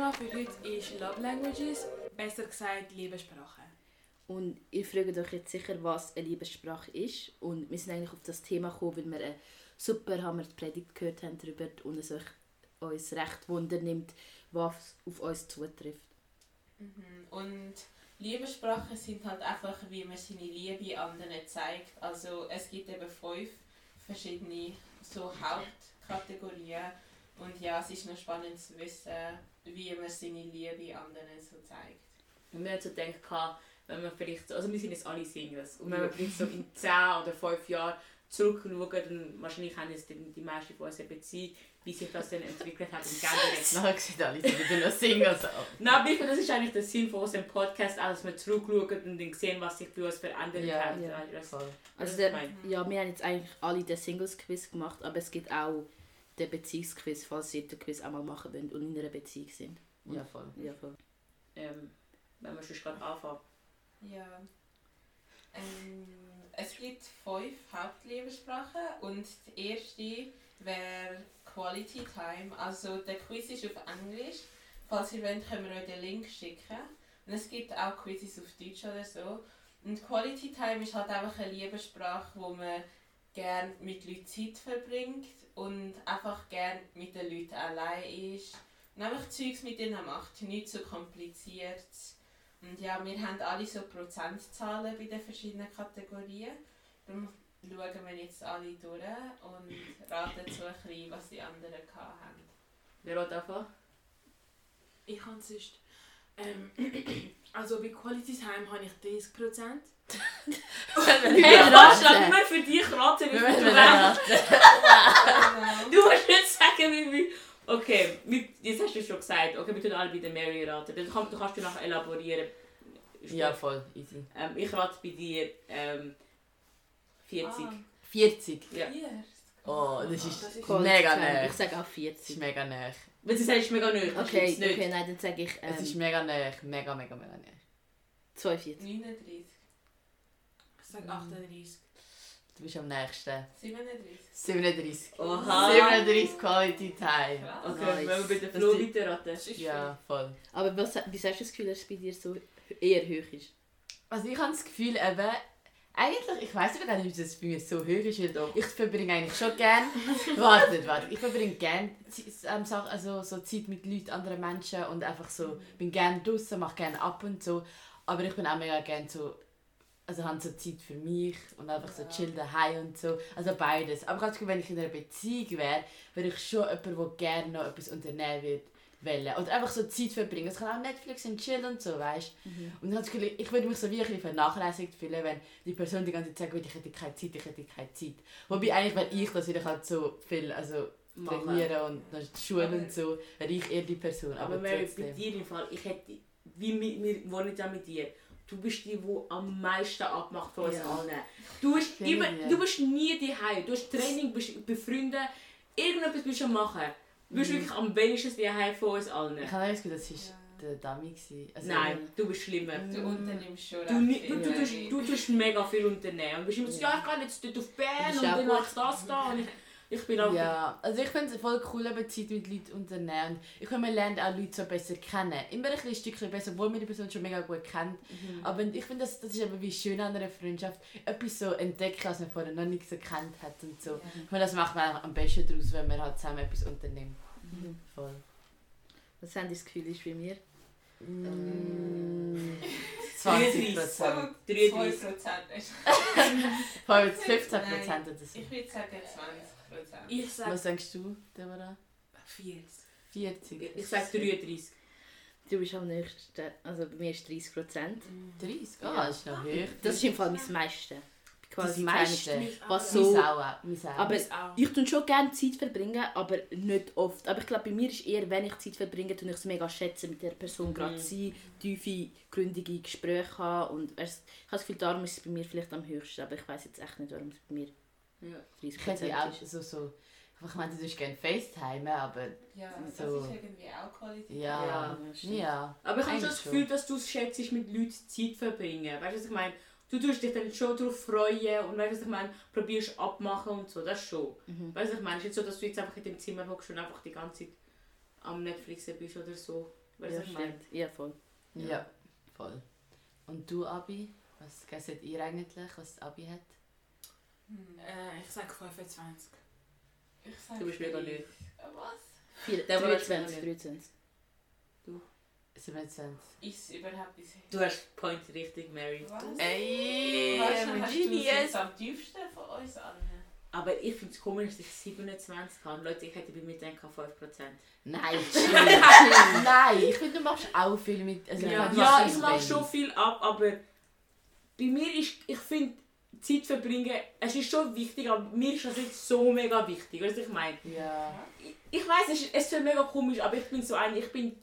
Thema für heute ist Love Languages, besser gesagt Liebessprache. Und ihr fragt euch jetzt sicher, was eine Liebessprache ist. Und wir sind eigentlich auf das Thema gekommen, weil wir eine super Hammer Predigt gehört haben darüber und es euch uns recht Wunder nimmt, was auf uns zutrifft. Mhm. Und Liebessprachen sind halt einfach, wie man seine Liebe anderen zeigt. Also es gibt eben fünf verschiedene so Hauptkategorien. Und ja, es ist noch spannend zu wissen, wie man seine Liebe anderen so zeigt. Und wir haben so gedacht, wenn wir vielleicht, so- also wir sind jetzt alle Singles, und wenn wir vielleicht so in 10 oder 5 Jahren zurückschauen, dann wahrscheinlich haben jetzt die, die meisten von uns eine Beziehung, wie sich das dann entwickelt hat und geändert hat. Nachher sieht alle wieder noch Singles. Nein, aber ich finde, das ist eigentlich der Sinn von unserem Podcast, auch, dass wir zurückschauen und dann sehen, was sich bei uns verändert Ja, hat. ja. Also das der, ja, wir haben jetzt eigentlich alle den Singles-Quiz gemacht, aber es gibt auch den Beziehungsquiz, falls ihr den Quiz auch mal machen wollt und in einer Beziehung sind. Ja, voll. Ja, voll. ähm, wenn wir schon gerade anfangen. Ja. Ähm, es gibt fünf Hauptliebessprachen und die erste wäre Quality Time. Also der Quiz ist auf Englisch. Falls ihr wollt, können wir euch den Link schicken. Und es gibt auch Quizzes auf Deutsch oder so. Und Quality Time ist halt einfach eine Liebessprache, wo man gerne mit Leuten Zeit verbringt und einfach gerne mit den Leuten allein ist. Und einfach Zeugs mit ihnen macht, nicht so kompliziert. Und ja, wir haben alle so Prozentzahlen bei den verschiedenen Kategorien. Darum schauen wir jetzt alle durch und raten so ein bisschen, was die anderen hatten. Wer will anfangen? Ich kann sonst. Ähm, also bei Quality Time habe ich 30%. Hey, Ratschlag, immer für dich raten, wie viel du. Du musst nicht sagen, wie viel. Okay, mit, jetzt hast du schon gesagt. Okay, wir tun alle bei der Mary raten. Dann kann, du kannst du nachher elaborieren. Ja, voll. Easy. Ähm, ich rate bei dir ähm, 40. Ah. 40. Ja. Oh, das ist, Das ist mega nah. Ich sage auch Das ist 40. mega nah. Wenn sie sagst, mega das Okay, okay, nein, dann sage ich Es ist ähm, mega nah. Mega, mega, mega nah. 42. 39. Ich sage 38. Du bist am nächsten. 37. 37. Oha. 37 Quality Time. Okay, Nice. wenn wir bei der Flo weiterraten. Ja, voll. Aber was, wieso hast du das Gefühl, dass es bei dir so eher hoch ist? Also ich habe das Gefühl, eben, eigentlich, ich weiß nicht, ob das bei mir so hoch ist, weil ich verbringe eigentlich schon gern, warte, warte, ich verbringe gern Zi- ähm, also so Zeit mit Leuten, anderen Menschen und einfach so, bin gern draußen, mache gerne ab und so, aber ich bin auch mega gern so, also habe so Zeit für mich und einfach so chill daheim und so, also beides. Aber ich habe das Gefühl, wenn ich in einer Beziehung wäre, wäre ich schon jemand, der gerne noch etwas unternehmen wird. Wollen. Oder einfach so Zeit verbringen. Es kann auch Netflix und chill und so, weißt und dann Gefühl, ich würde mich so wie ein bisschen vernachlässigt fühlen, wenn die Person die ganze Zeit sagt, ich hätte keine Zeit, ich hätte keine Zeit. Wobei eigentlich, wenn ich das ich halt so viel also Machen. trainieren und die Schule und so, wäre ich eher die Person. Aber Aber, Mary, bei dir im Fall, ich hätte, wie wir wohnen ja mit dir, du bist die, die am meisten abmacht von uns Ja. allen. Du bist, immer, du bist nie daheim, du hast Training, bist befreundet, irgendetwas bist du am machen. Du bist wirklich am wenigsten daheim von uns allen. Ich habe das Gefühl, das war Ja. der Dummy. Also, Nein, du bist schlimmer. Du unternimmst schon Du, ni- du, du, viel. tust, du tust mega viel unternehmen. Und bist immer so, ja, ich gehe jetzt dort auf Bern ist und dann gut. mach ich das da. Ich, bin auch... Ja, also ich finde es voll cool, eben Zeit mit Leuten unternehmen. Ich finde, man lernt auch Leute so besser kennen. Immer ein kleines Stückchen besser, obwohl man die Person schon mega gut kennt. Mhm. Aber ich finde, das, das ist eben wie schön an einer Freundschaft. Etwas so entdecken, was man vorher noch nicht so kennt hat und so. Ich finde, das macht man am besten daraus, wenn man halt zusammen etwas unternimmt. Mhm. Voll. Was haben das Gefühl ist bei mir? Mm, 20 So, Prozent. 33. 2% ist. Vor allem jetzt 15 Nein. Prozent oder so. Ich würde sagen 20%. Ich sage Was denkst du, Deborah? 40. 40? Ich sage 33. Du bist am nächsten, also bei mir ist 30 Prozent. 30? Ah, Ja. das ist noch hoch. Das ist im Fall mein meiste. Das Quasi meiste? Mich Was so-. Aber ich tue schon gerne Zeit verbringen, aber nicht oft. Aber ich glaube, bei mir ist eher, wenn ich Zeit verbringe, tue ich es mega schätzen, mit der Person Mhm. gerade sein, tiefe, gründige Gespräche haben. Und ich habe das Gefühl, darum ist es bei mir vielleicht am höchsten, aber ich weiß jetzt echt nicht, warum es bei mir Ja. 30 ich hätte auch so, so... Ich meine, du tust gerne FaceTime, aber Ja, das So. ist irgendwie auch Qualität. ja... Ja, Ja, stimmt. Ja. Aber ich habe schon das Gefühl, dass du es schätzt, mit Leuten Zeit verbringen. Weißt du, was ich meine? Du tust dich dann schon darauf freuen und weißt du, was ich meine? Probierst abmachen und so, das schon. Mhm. Weißt du, was ich meine? Es ist nicht so, dass du jetzt einfach in dem Zimmer hockst und einfach die ganze Zeit am Netflix bist oder so. Weißt du, Ja, was ich meine? Ja, voll. Ja. voll. Und du, Abi? Was seht ihr eigentlich, was Abi hat? Hm. Äh, ich sage 25. Ich sag Du bist mega lieb. Äh, Was? Vier- Der war 23, jetzt 23. 27. Ist überhaupt bisher? Du hast Point richtig, Mary. Was? Ey, es Genius! jetzt am tiefsten von uns allen? Aber ich finde es komisch, dass ich 27 habe. Leute, ich hätte bei mir gedacht 5%. Nein, chill, chill. Nein, ich finde, du machst auch viel mit. Also, Ja, Ja, ich mache schon viel ab, aber bei mir ist, ich finde, Zeit verbringen, es ist schon wichtig, aber mir ist das nicht so mega wichtig. Weißt du, was ich meine? Ja. Ich, ich weiß, es, ist- es ist mega komisch, aber ich bin so ein, ich bin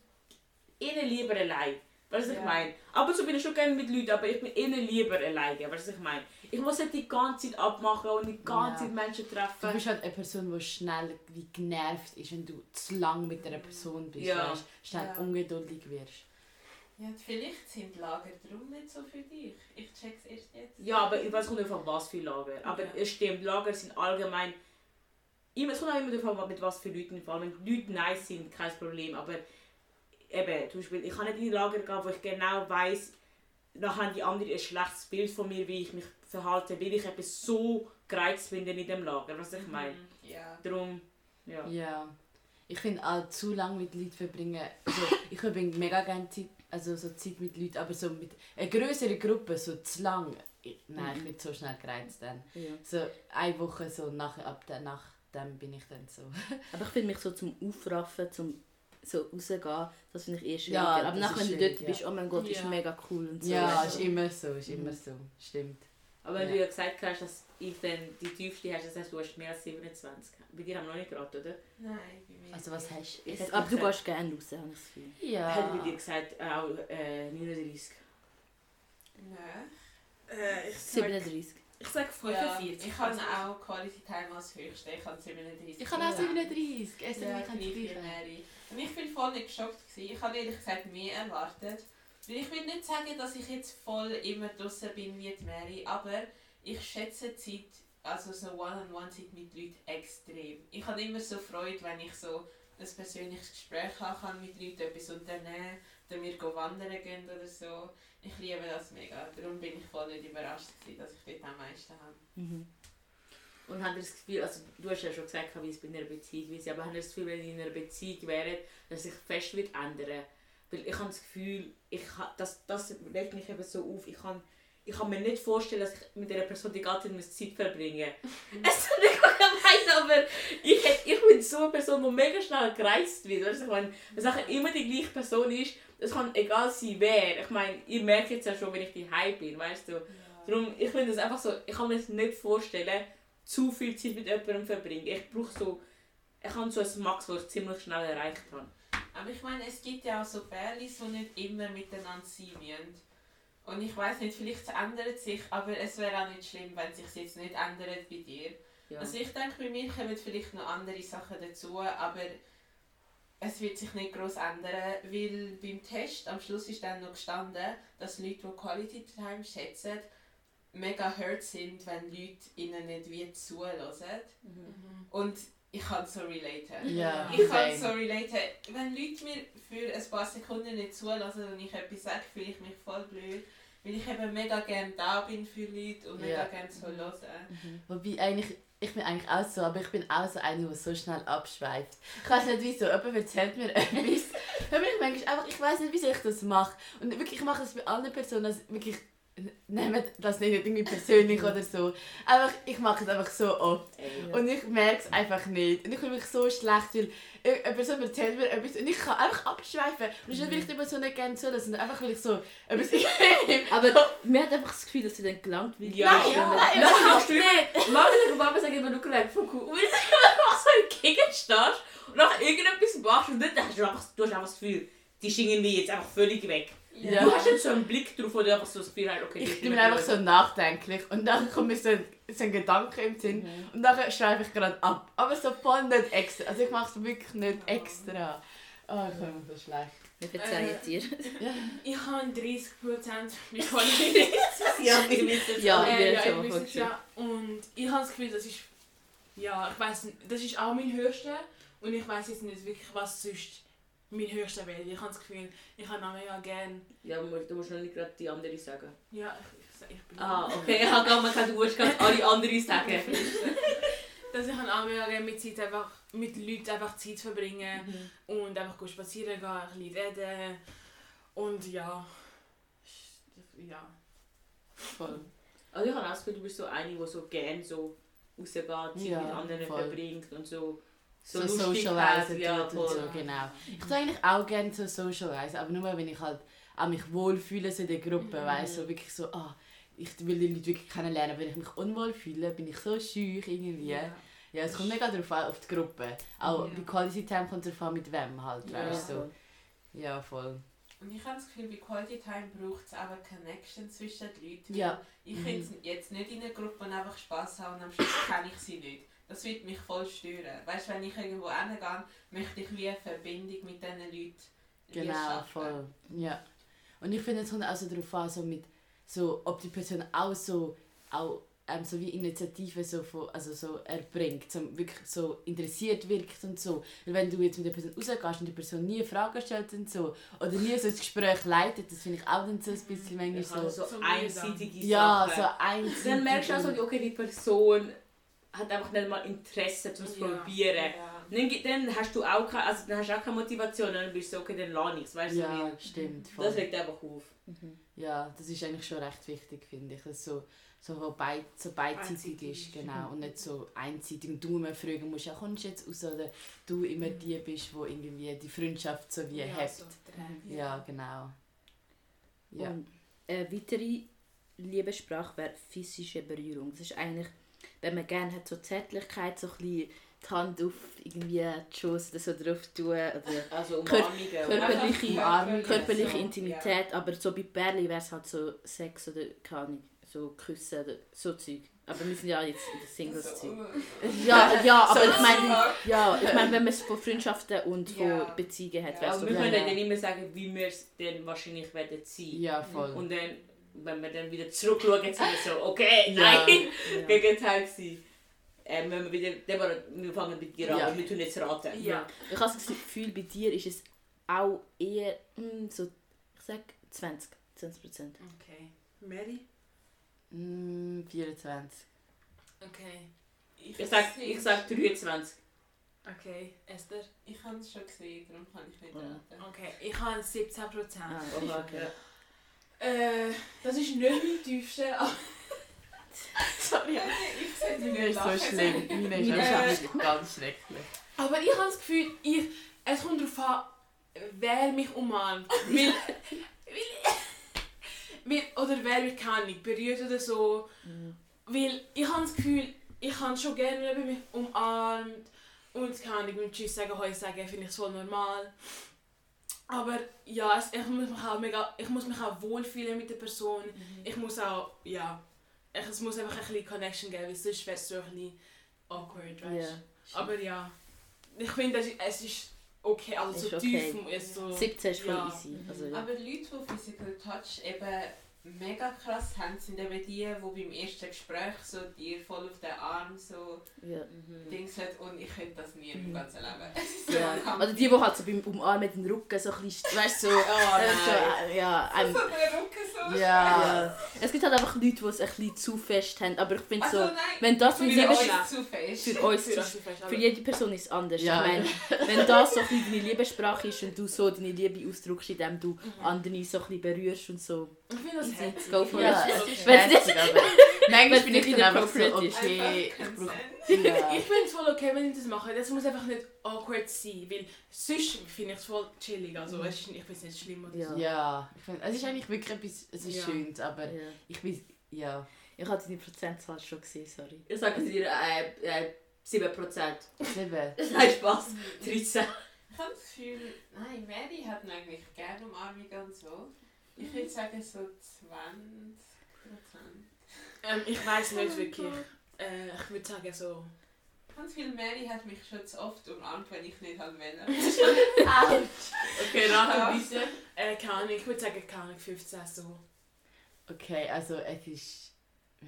eher lieber allein. Weißt du, was ich Ja. meine? Ab und zu bin ich schon gerne mit Leuten, aber ich bin eher lieber alleine. Weißt du, was ich meine? Ich muss nicht die ganze Zeit abmachen und die ganze Ja. Zeit Menschen Du treffen. bist halt eine Person, die schnell wie genervt ist, wenn du zu lang mit einer Person bist. Ja. Weißt, schnell Ja. ungeduldig wirst. Ja, vielleicht sind Lager drum nicht so für dich. Ich check's erst jetzt. Ja, aber ich weiß nicht, von was für Lager. Aber Ja. es stimmt, Lager sind allgemein. Immer, es kommt auch immer davon, mit was für Leuten. Vor allem, wenn die Leute nice sind, kein Problem. Aber eben, zum Beispiel, ich kann nicht in ein Lager gehen, wo ich genau weiß, dann haben die anderen ein schlechtes Bild von mir, wie ich mich verhalte, weil ich eben so gereizt bin in dem Lager. Was ich meine. Ja. Darum, ja. Ja. Ich finde auch zu lange mit Leuten verbringen. Also, ich verbringe mega gerne Zeit, also so Zeit mit Leuten, aber so mit einer größeren Gruppe, so zu lang. Ich, nein, ich bin so schnell gereizt dann. Ja. So eine Woche so nach, ab der, nach dem bin ich dann so. Aber ich finde mich so zum Aufraffen, zum so rausgehen, das finde ich eh schwieriger. Ja, Aber nachher, ist wenn du dort schwierig, bist, oh mein Gott, ist Ja. mega cool und so. ja, weißt ist immer so, ist immer Mhm. so. Stimmt. Aber wenn Ja. du ja gesagt hast, dass ich dann die tiefste hast, das heißt, du hast mehr als 27. Bei dir haben wir noch nicht gerade, oder? Nein, bei mir. Also was hast hätte Aber du gehst gerne raus, habe ich das Gefühl. Ich hätte bei dir Ja. gesagt, auch äh, 39. Nein. Äh, ich sag, 37. ich sag Ja, 45. ich habe auch Quality Time als höchste. Ich habe 37. Ich habe auch 37. Es Ja, ich habe. Und ich bin voll nicht geschockt. Gewesen. Ich habe ehrlich gesagt mehr erwartet. Ich will nicht sagen, dass ich jetzt voll immer draußen bin wie die Mary, aber ich schätze die Zeit, also so One-on-One-Zeit mit Leuten extrem. Ich habe immer so Freude, wenn ich so ein persönliches Gespräch haben kann mit Leuten, etwas unternehmen, oder wir gehen wandern gehen oder so. Ich liebe das mega. Darum bin ich voll nicht überrascht, gewesen, dass ich dort am meisten habe. Mhm. Und habt ihr das Gefühl, also du hast ja schon gesagt, wie es bei einer Beziehung ist, aber habt ihr das Gefühl, wenn ihr in einer Beziehung wäret, dass sich fest wird ändern? Weil ich habe das Gefühl, ich das, das regt mich eben so auf. Ich kann, ich kann mir nicht vorstellen, dass ich mit einer Person die ganze Zeit muss Zeit verbringen muss. Es ist nicht gemein, aber ich, ich bin so eine Person, die mega schnell gereizt wird. Weißt du, ich meine, wenn es immer die gleiche Person ist, es kann egal sein wer. Ich meine, ihr merkt jetzt ja schon, wenn ich die bin, weißt du. Darum, ich finde es einfach so, ich kann mir das nicht vorstellen, zu viel Zeit mit jemandem verbringen. Ich brauche so, ich habe so ein Max, das ich ziemlich schnell erreicht habe. Aber ich meine, es gibt ja auch so Bärlis, die nicht immer miteinander sein müssen. Und ich weiß nicht, vielleicht ändert sich, aber es wäre auch nicht schlimm, wenn sich jetzt nicht ändert bei dir. Ja. Also ich denke, bei mir kommen vielleicht noch andere Sachen dazu, aber es wird sich nicht groß ändern, weil beim Test am Schluss ist dann noch gestanden, dass Leute, die Quality Time schätzen, mega hurt sind, wenn Leute ihnen nicht wie zuhören. Und ich kann so relaten. Ja, Ich kann so relaten. Wenn Leute mir für ein paar Sekunden nicht zulassen und ich etwas sage, fühle ich mich voll blöd. Weil ich eben mega gerne da bin für Leute und mega Ja. gerne so hören. Wobei eigentlich, ich bin eigentlich auch so, aber ich bin auch so eine, die so schnell abschweift. Ich weiß nicht wieso, jemand erzählt mir etwas. Dann bin ich manchmal einfach, ich weiß nicht, wieso ich das mache. Und wirklich, ich mache das bei anderen Personen, also wirklich, nehmt das nicht irgendwie persönlich oder so. Einfach, ich mache es einfach so oft. Ey. Und ich merke es einfach nicht. Und ich fühle mich so schlecht, weil eine Person erzählt mir etwas und ich kann einfach abschweifen. Und das ist nicht, weil ich die Person nicht gerne zuhöre, sondern einfach, weil ich so etwas Aber mir hat einfach das Gefühl, dass du dann gelangt wirst. Ja, Wenn ja, du- nein, Nein, überhaupt nicht. Mama und Papa sagen immer, du kommst von cool. Und wenn du einfach so im Gegend stehst und nach irgendetwas machst und dann hast du einfach, du hast einfach das Gefühl, die ist irgendwie jetzt einfach völlig weg. Ja. Du hast jetzt so einen Blick drauf, wo du einfach so das Gefühl hast, okay, Ich bin einfach so nachdenklich und dann kommt mir so ein, so ein Gedanke im Sinn und dann schreibe ich gerade ab. Aber so voll nicht extra. Also ich mache es wirklich nicht extra. Oh, ich mich so schlecht. Wir verzeihen dir. Ich habe 30% mit Qualität. Ja, wir wissen es. Ja, äh, ja, ich weiß es schon. ja. Und ich habe das Gefühl, das ist. Ja, ich weiß nicht, das ist auch mein höchster. Und ich weiß jetzt nicht wirklich, was sonst mein höchster Wert. Ich habe das Gefühl, ich habe auch mega gerne... Ja, du musst- du musst noch nicht gerade die andere sagen. Ja, ich, ich, ich bin... Ah, okay. Ich habe gar nicht du musst gerade alle anderen sagen. Dass ich habe auch mega gerne mit Zeit einfach... Mit Leuten einfach Zeit verbringen. Mhm. Und einfach gut spazieren gehen, ein bisschen reden. Und ja... Ja. Voll. Also ich habe auch das Gefühl, du bist so eine, die so gerne so rausgeht, Zeit Ja, mit anderen voll. verbringt und so... So, hat. tut Ja, und voll. so, genau. Ich tue eigentlich auch gerne so socialisen, aber nur wenn ich halt auch mich wohlfühle so in der Gruppe, Mhm. weißt so wirklich so, ah, ich will die Leute wirklich kennenlernen. Wenn ich mich unwohl fühle, bin ich so schüch irgendwie. Ja, es kommt mega darauf an, auf die Gruppe. Auch Ja. bei Quality Time kommt es darauf an, mit wem halt, Ja. weißt du. So. Ja, voll. Und ich habe das Gefühl, bei Quality Time braucht es auch eine Connection zwischen den Leuten. Ja. Ich könnte jetzt nicht in einer Gruppe und einfach Spass haben und am Schluss kenne ich sie nicht. Das wird mich voll stören. Weißt du, wenn ich irgendwo hingehe, möchte ich wie eine Verbindung mit diesen Leuten Genau, schaffen. voll. Ja. Und ich finde, es kommt auch so darauf an, so mit, so, ob die Person auch so, auch, ähm, so wie Initiative so, von, also so erbringt, so wirklich so interessiert wirkt und so. Weil wenn du jetzt mit der Person rausgehst und die Person nie Fragen stellt und so, oder nie so das Gespräch leitet, das finde ich auch dann so ein bisschen manchmal Ich habe so, so einseitige ja, Sachen. so einseitig. Dann merkst du auch so, und- okay, die Person hat einfach nicht mal Interesse, um es zu Ja. probieren. Ja. Dann, dann hast du auch keine, also dann hast du auch keine Motivation, dann bist du so, okay, dann lass ich weißt du? Ja, wie- stimmt. Voll. Das regt einfach auf. Ja, das ist eigentlich schon recht wichtig, finde ich. Dass so, so, beid, so beidseitig Einseitig ist, genau. Und nicht so einseitig. Und du immer fragen musst, ja, kommst du jetzt raus? Oder du immer die bist, wo irgendwie die Freundschaft so wie ja, hebt. so. Ja, genau. Ja. Und eine weitere Liebessprache wäre physische Berührung. Das ist eigentlich, wenn man gerne hat, so Zärtlichkeit, so ein bisschen die Hand auf irgendwie die oder so drauf tun oder Also Kör- körperliche, Umarmungen, körperliche Intimität, aber so bei Perli wäre es halt so Sex oder keine Ahnung, so Küssen oder so Zeug. Aber wir sind ja jetzt in der Singles So, Zeug. uh, Ja, ja, aber ich meine, ja, ich meine, wenn man es von Freundschaften und von Ja. Beziehungen hat, Ja, wäre es Aber so wir können ja. dann immer sagen, wie wir es dann wahrscheinlich werden sein. Ja, voll. Und dann, wenn wir dann wieder zurückschauen, sind wir so, okay, Ja. nein, Ja. Gegenteil gewesen. Ähm, wenn wir wieder, dann war- wir fangen mit dir an, Ja. wir tun jetzt raten. Ja. Ich habe das Gefühl, bei dir ist es auch eher mm, so, ich sag 20, 20 Prozent. Okay. Mary? Mm, 24. Okay. Ich sag, ich sag 23. Okay. Esther? Ich habe es schon gesehen, darum kann ich nicht raten. Okay. Ich habe 17 Prozent. Ah, okay. Äh, das ist nicht mein tiefste, aber... Sorry. Ich sehe Meine ist so schlimm. Meine ist wirklich ganz schrecklich. Aber ich habe das Gefühl, ich, es kommt darauf an, wer mich umarmt. Weil, weil, weil, oder wer mich keine Ahnung, berührt oder so. Weil ich habe das Gefühl, ich habe schon gerne, wenn mich umarmt. Und keine Ahnung, mit Tschüss sagen, Heu sagen, finde ich es voll normal. Aber ja, es, ich, muss mich auch mega, ich muss mich auch wohlfühlen mit der Person. Ich muss auch, ja, ich, es muss einfach ein bisschen Connection geben, weil sonst wäre es so ein bisschen awkward, weißt Ja. aber ja, ich finde, es ist- es ist okay, also Ist so okay. tief. Ist so, 17 ist voll Ja. easy. Also, ja. Aber Leute, die Physical Touch eben mega krass haben, sind eben die, die beim ersten Gespräch so dir voll auf den Arm so ja. Dings hat und ich könnte das nie im Mhm. ganzen Leben. So Ja. Oder die, die halt so beim Umarmen den Rücken so ein bisschen, weißt du, so, Oh äh, so, nein. äh, ja, So ähm, der Rücken so ja. schräg. Es gibt halt einfach Leute, die es ein bisschen zu fest haben, aber ich finde Also so, nein, wenn das für mit euch zu fest. für uns, Für zu- fest, für jede Person ist es anders. Ja. Ich meine, wenn das so ein bisschen deine Liebessprache ist und du so deine Liebe ausdrückst, indem du andere so ein bisschen berührst und so. Ich finde das herzig. Go for Ja, it. es Okay. Wenn's herzig, aber manchmal bin ich nicht dann einfach so, okay, ich Einfach brauche... Consent. Ja. Ich finde es voll okay, wenn ich das mache. Das muss einfach nicht awkward sein, weil sonst finde ich es voll chillig. Also es ist, ich finde es nicht schlimm oder Ja. so. Ja, ich find, es ist eigentlich wirklich etwas, es ist Ja. schön, aber Ja. ich bin, ja. Ich hatte deine Prozentzahl schon gesehen, sorry. Ich sage dir äh, äh, 7%. Sieben. Nein, Spaß. 13. Ich habe das Gefühl, nein, Mary hat ihn eigentlich gerne Umarmungen und so. Ich würde sagen so 20 Prozent. Ähm, ich weiß nicht wirklich. Äh, ich würde sagen so. Ganz viel Mary hat mich schon zu oft umarmt, wenn ich nicht halt will. Okay, rate bitte. Äh, keine Ahnung, ich würde sagen, keine Ahnung, 15 so. Okay, also es ist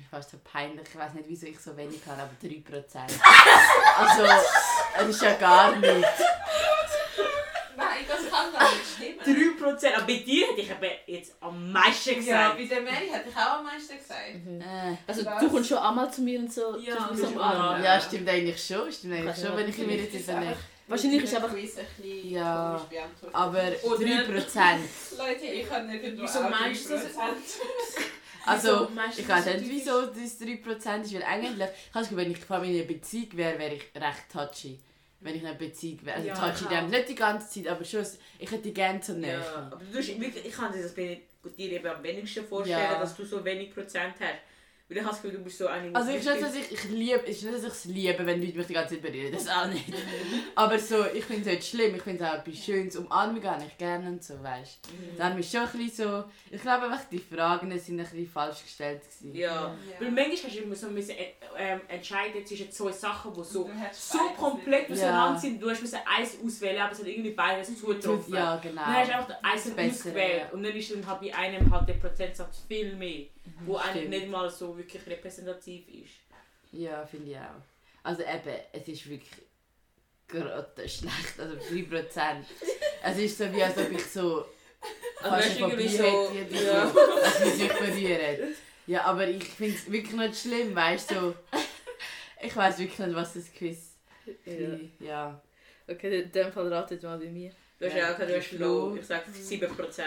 fast so peinlich, ich weiß nicht, wieso ich so wenig habe, aber 3%. also, es ist ja gar nichts. Nein, das kann 3%. Aber bei dir hätte ich eben jetzt am meisten Ja, gesagt. bei der Mary hätte ich auch am meisten gesagt. Äh. Also Was? du kommst schon einmal zu mir und so. Ja, so umarmen. Ja, stimmt eigentlich schon. Stimmt eigentlich schon, wenn ich mir jetzt überlege. Wahrscheinlich ist einfach- ein bisschen Ja. Aber Oder- 3%. Leute, ich kann nirgendwo Wieso auch meinst du das? 3%. Also, Wieso ich weiß nicht, wieso das 3% ist, weil eigentlich, ich habe Gefühl, wenn ich vor allem in einer Beziehung wäre, wäre ich recht touchy. Wenn ich in einer Beziehung wäre. Also Ja, touchy, ich dem nicht die ganze Zeit, aber schon, ich hätte gerne so Nähe. Ja, aber du wirklich, ich kann dir das bei dir eben am wenigsten vorstellen, Ja. dass du so wenig Prozent hast. Weil ich habe das Gefühl, du bist so eine... Also ich nicht, dass ich, ich liebe, ist nicht, dass ich es liebe, wenn Leute mich die ganze Zeit berühren, das auch nicht. Aber so, ich finde es nicht schlimm, ich finde es auch etwas Schönes, umarmen gar nicht gerne und so, weißt du. Mhm. Dann ist schon ein bisschen so, ich glaube einfach, die Fragen sind ein bisschen falsch gestellt gewesen. Ja. Ja. Weil manchmal hast du immer so müssen, äh, ähm, entscheiden zwischen zwei Sachen, die so, so komplett nicht. Ja. auseinander sind. Du hast müssen eins auswählen, aber es hat irgendwie beides zugetroffen. Ja, genau. Dann hast du einfach eins ausgewählt ja. und dann ist dann halt bei einem halt der Prozentsatz viel mehr, wo eigentlich stimmt. nicht mal so wirklich repräsentativ ist. Ja, finde ich auch. Also eben, es ist wirklich gerade schlecht, also 3%. es ist so wie, als ob ich so fast ein Papier so- hätte, ja. so, dass wir sich berühren. Ja, aber ich finde es wirklich nicht schlimm, weißt du, so, ich weiß wirklich nicht, was das Quiz Ja. ja. Okay, in dem Fall ratet mal bei mir. Du hast Ja, auch gesagt, du hast. Flo. Ich sage 7%.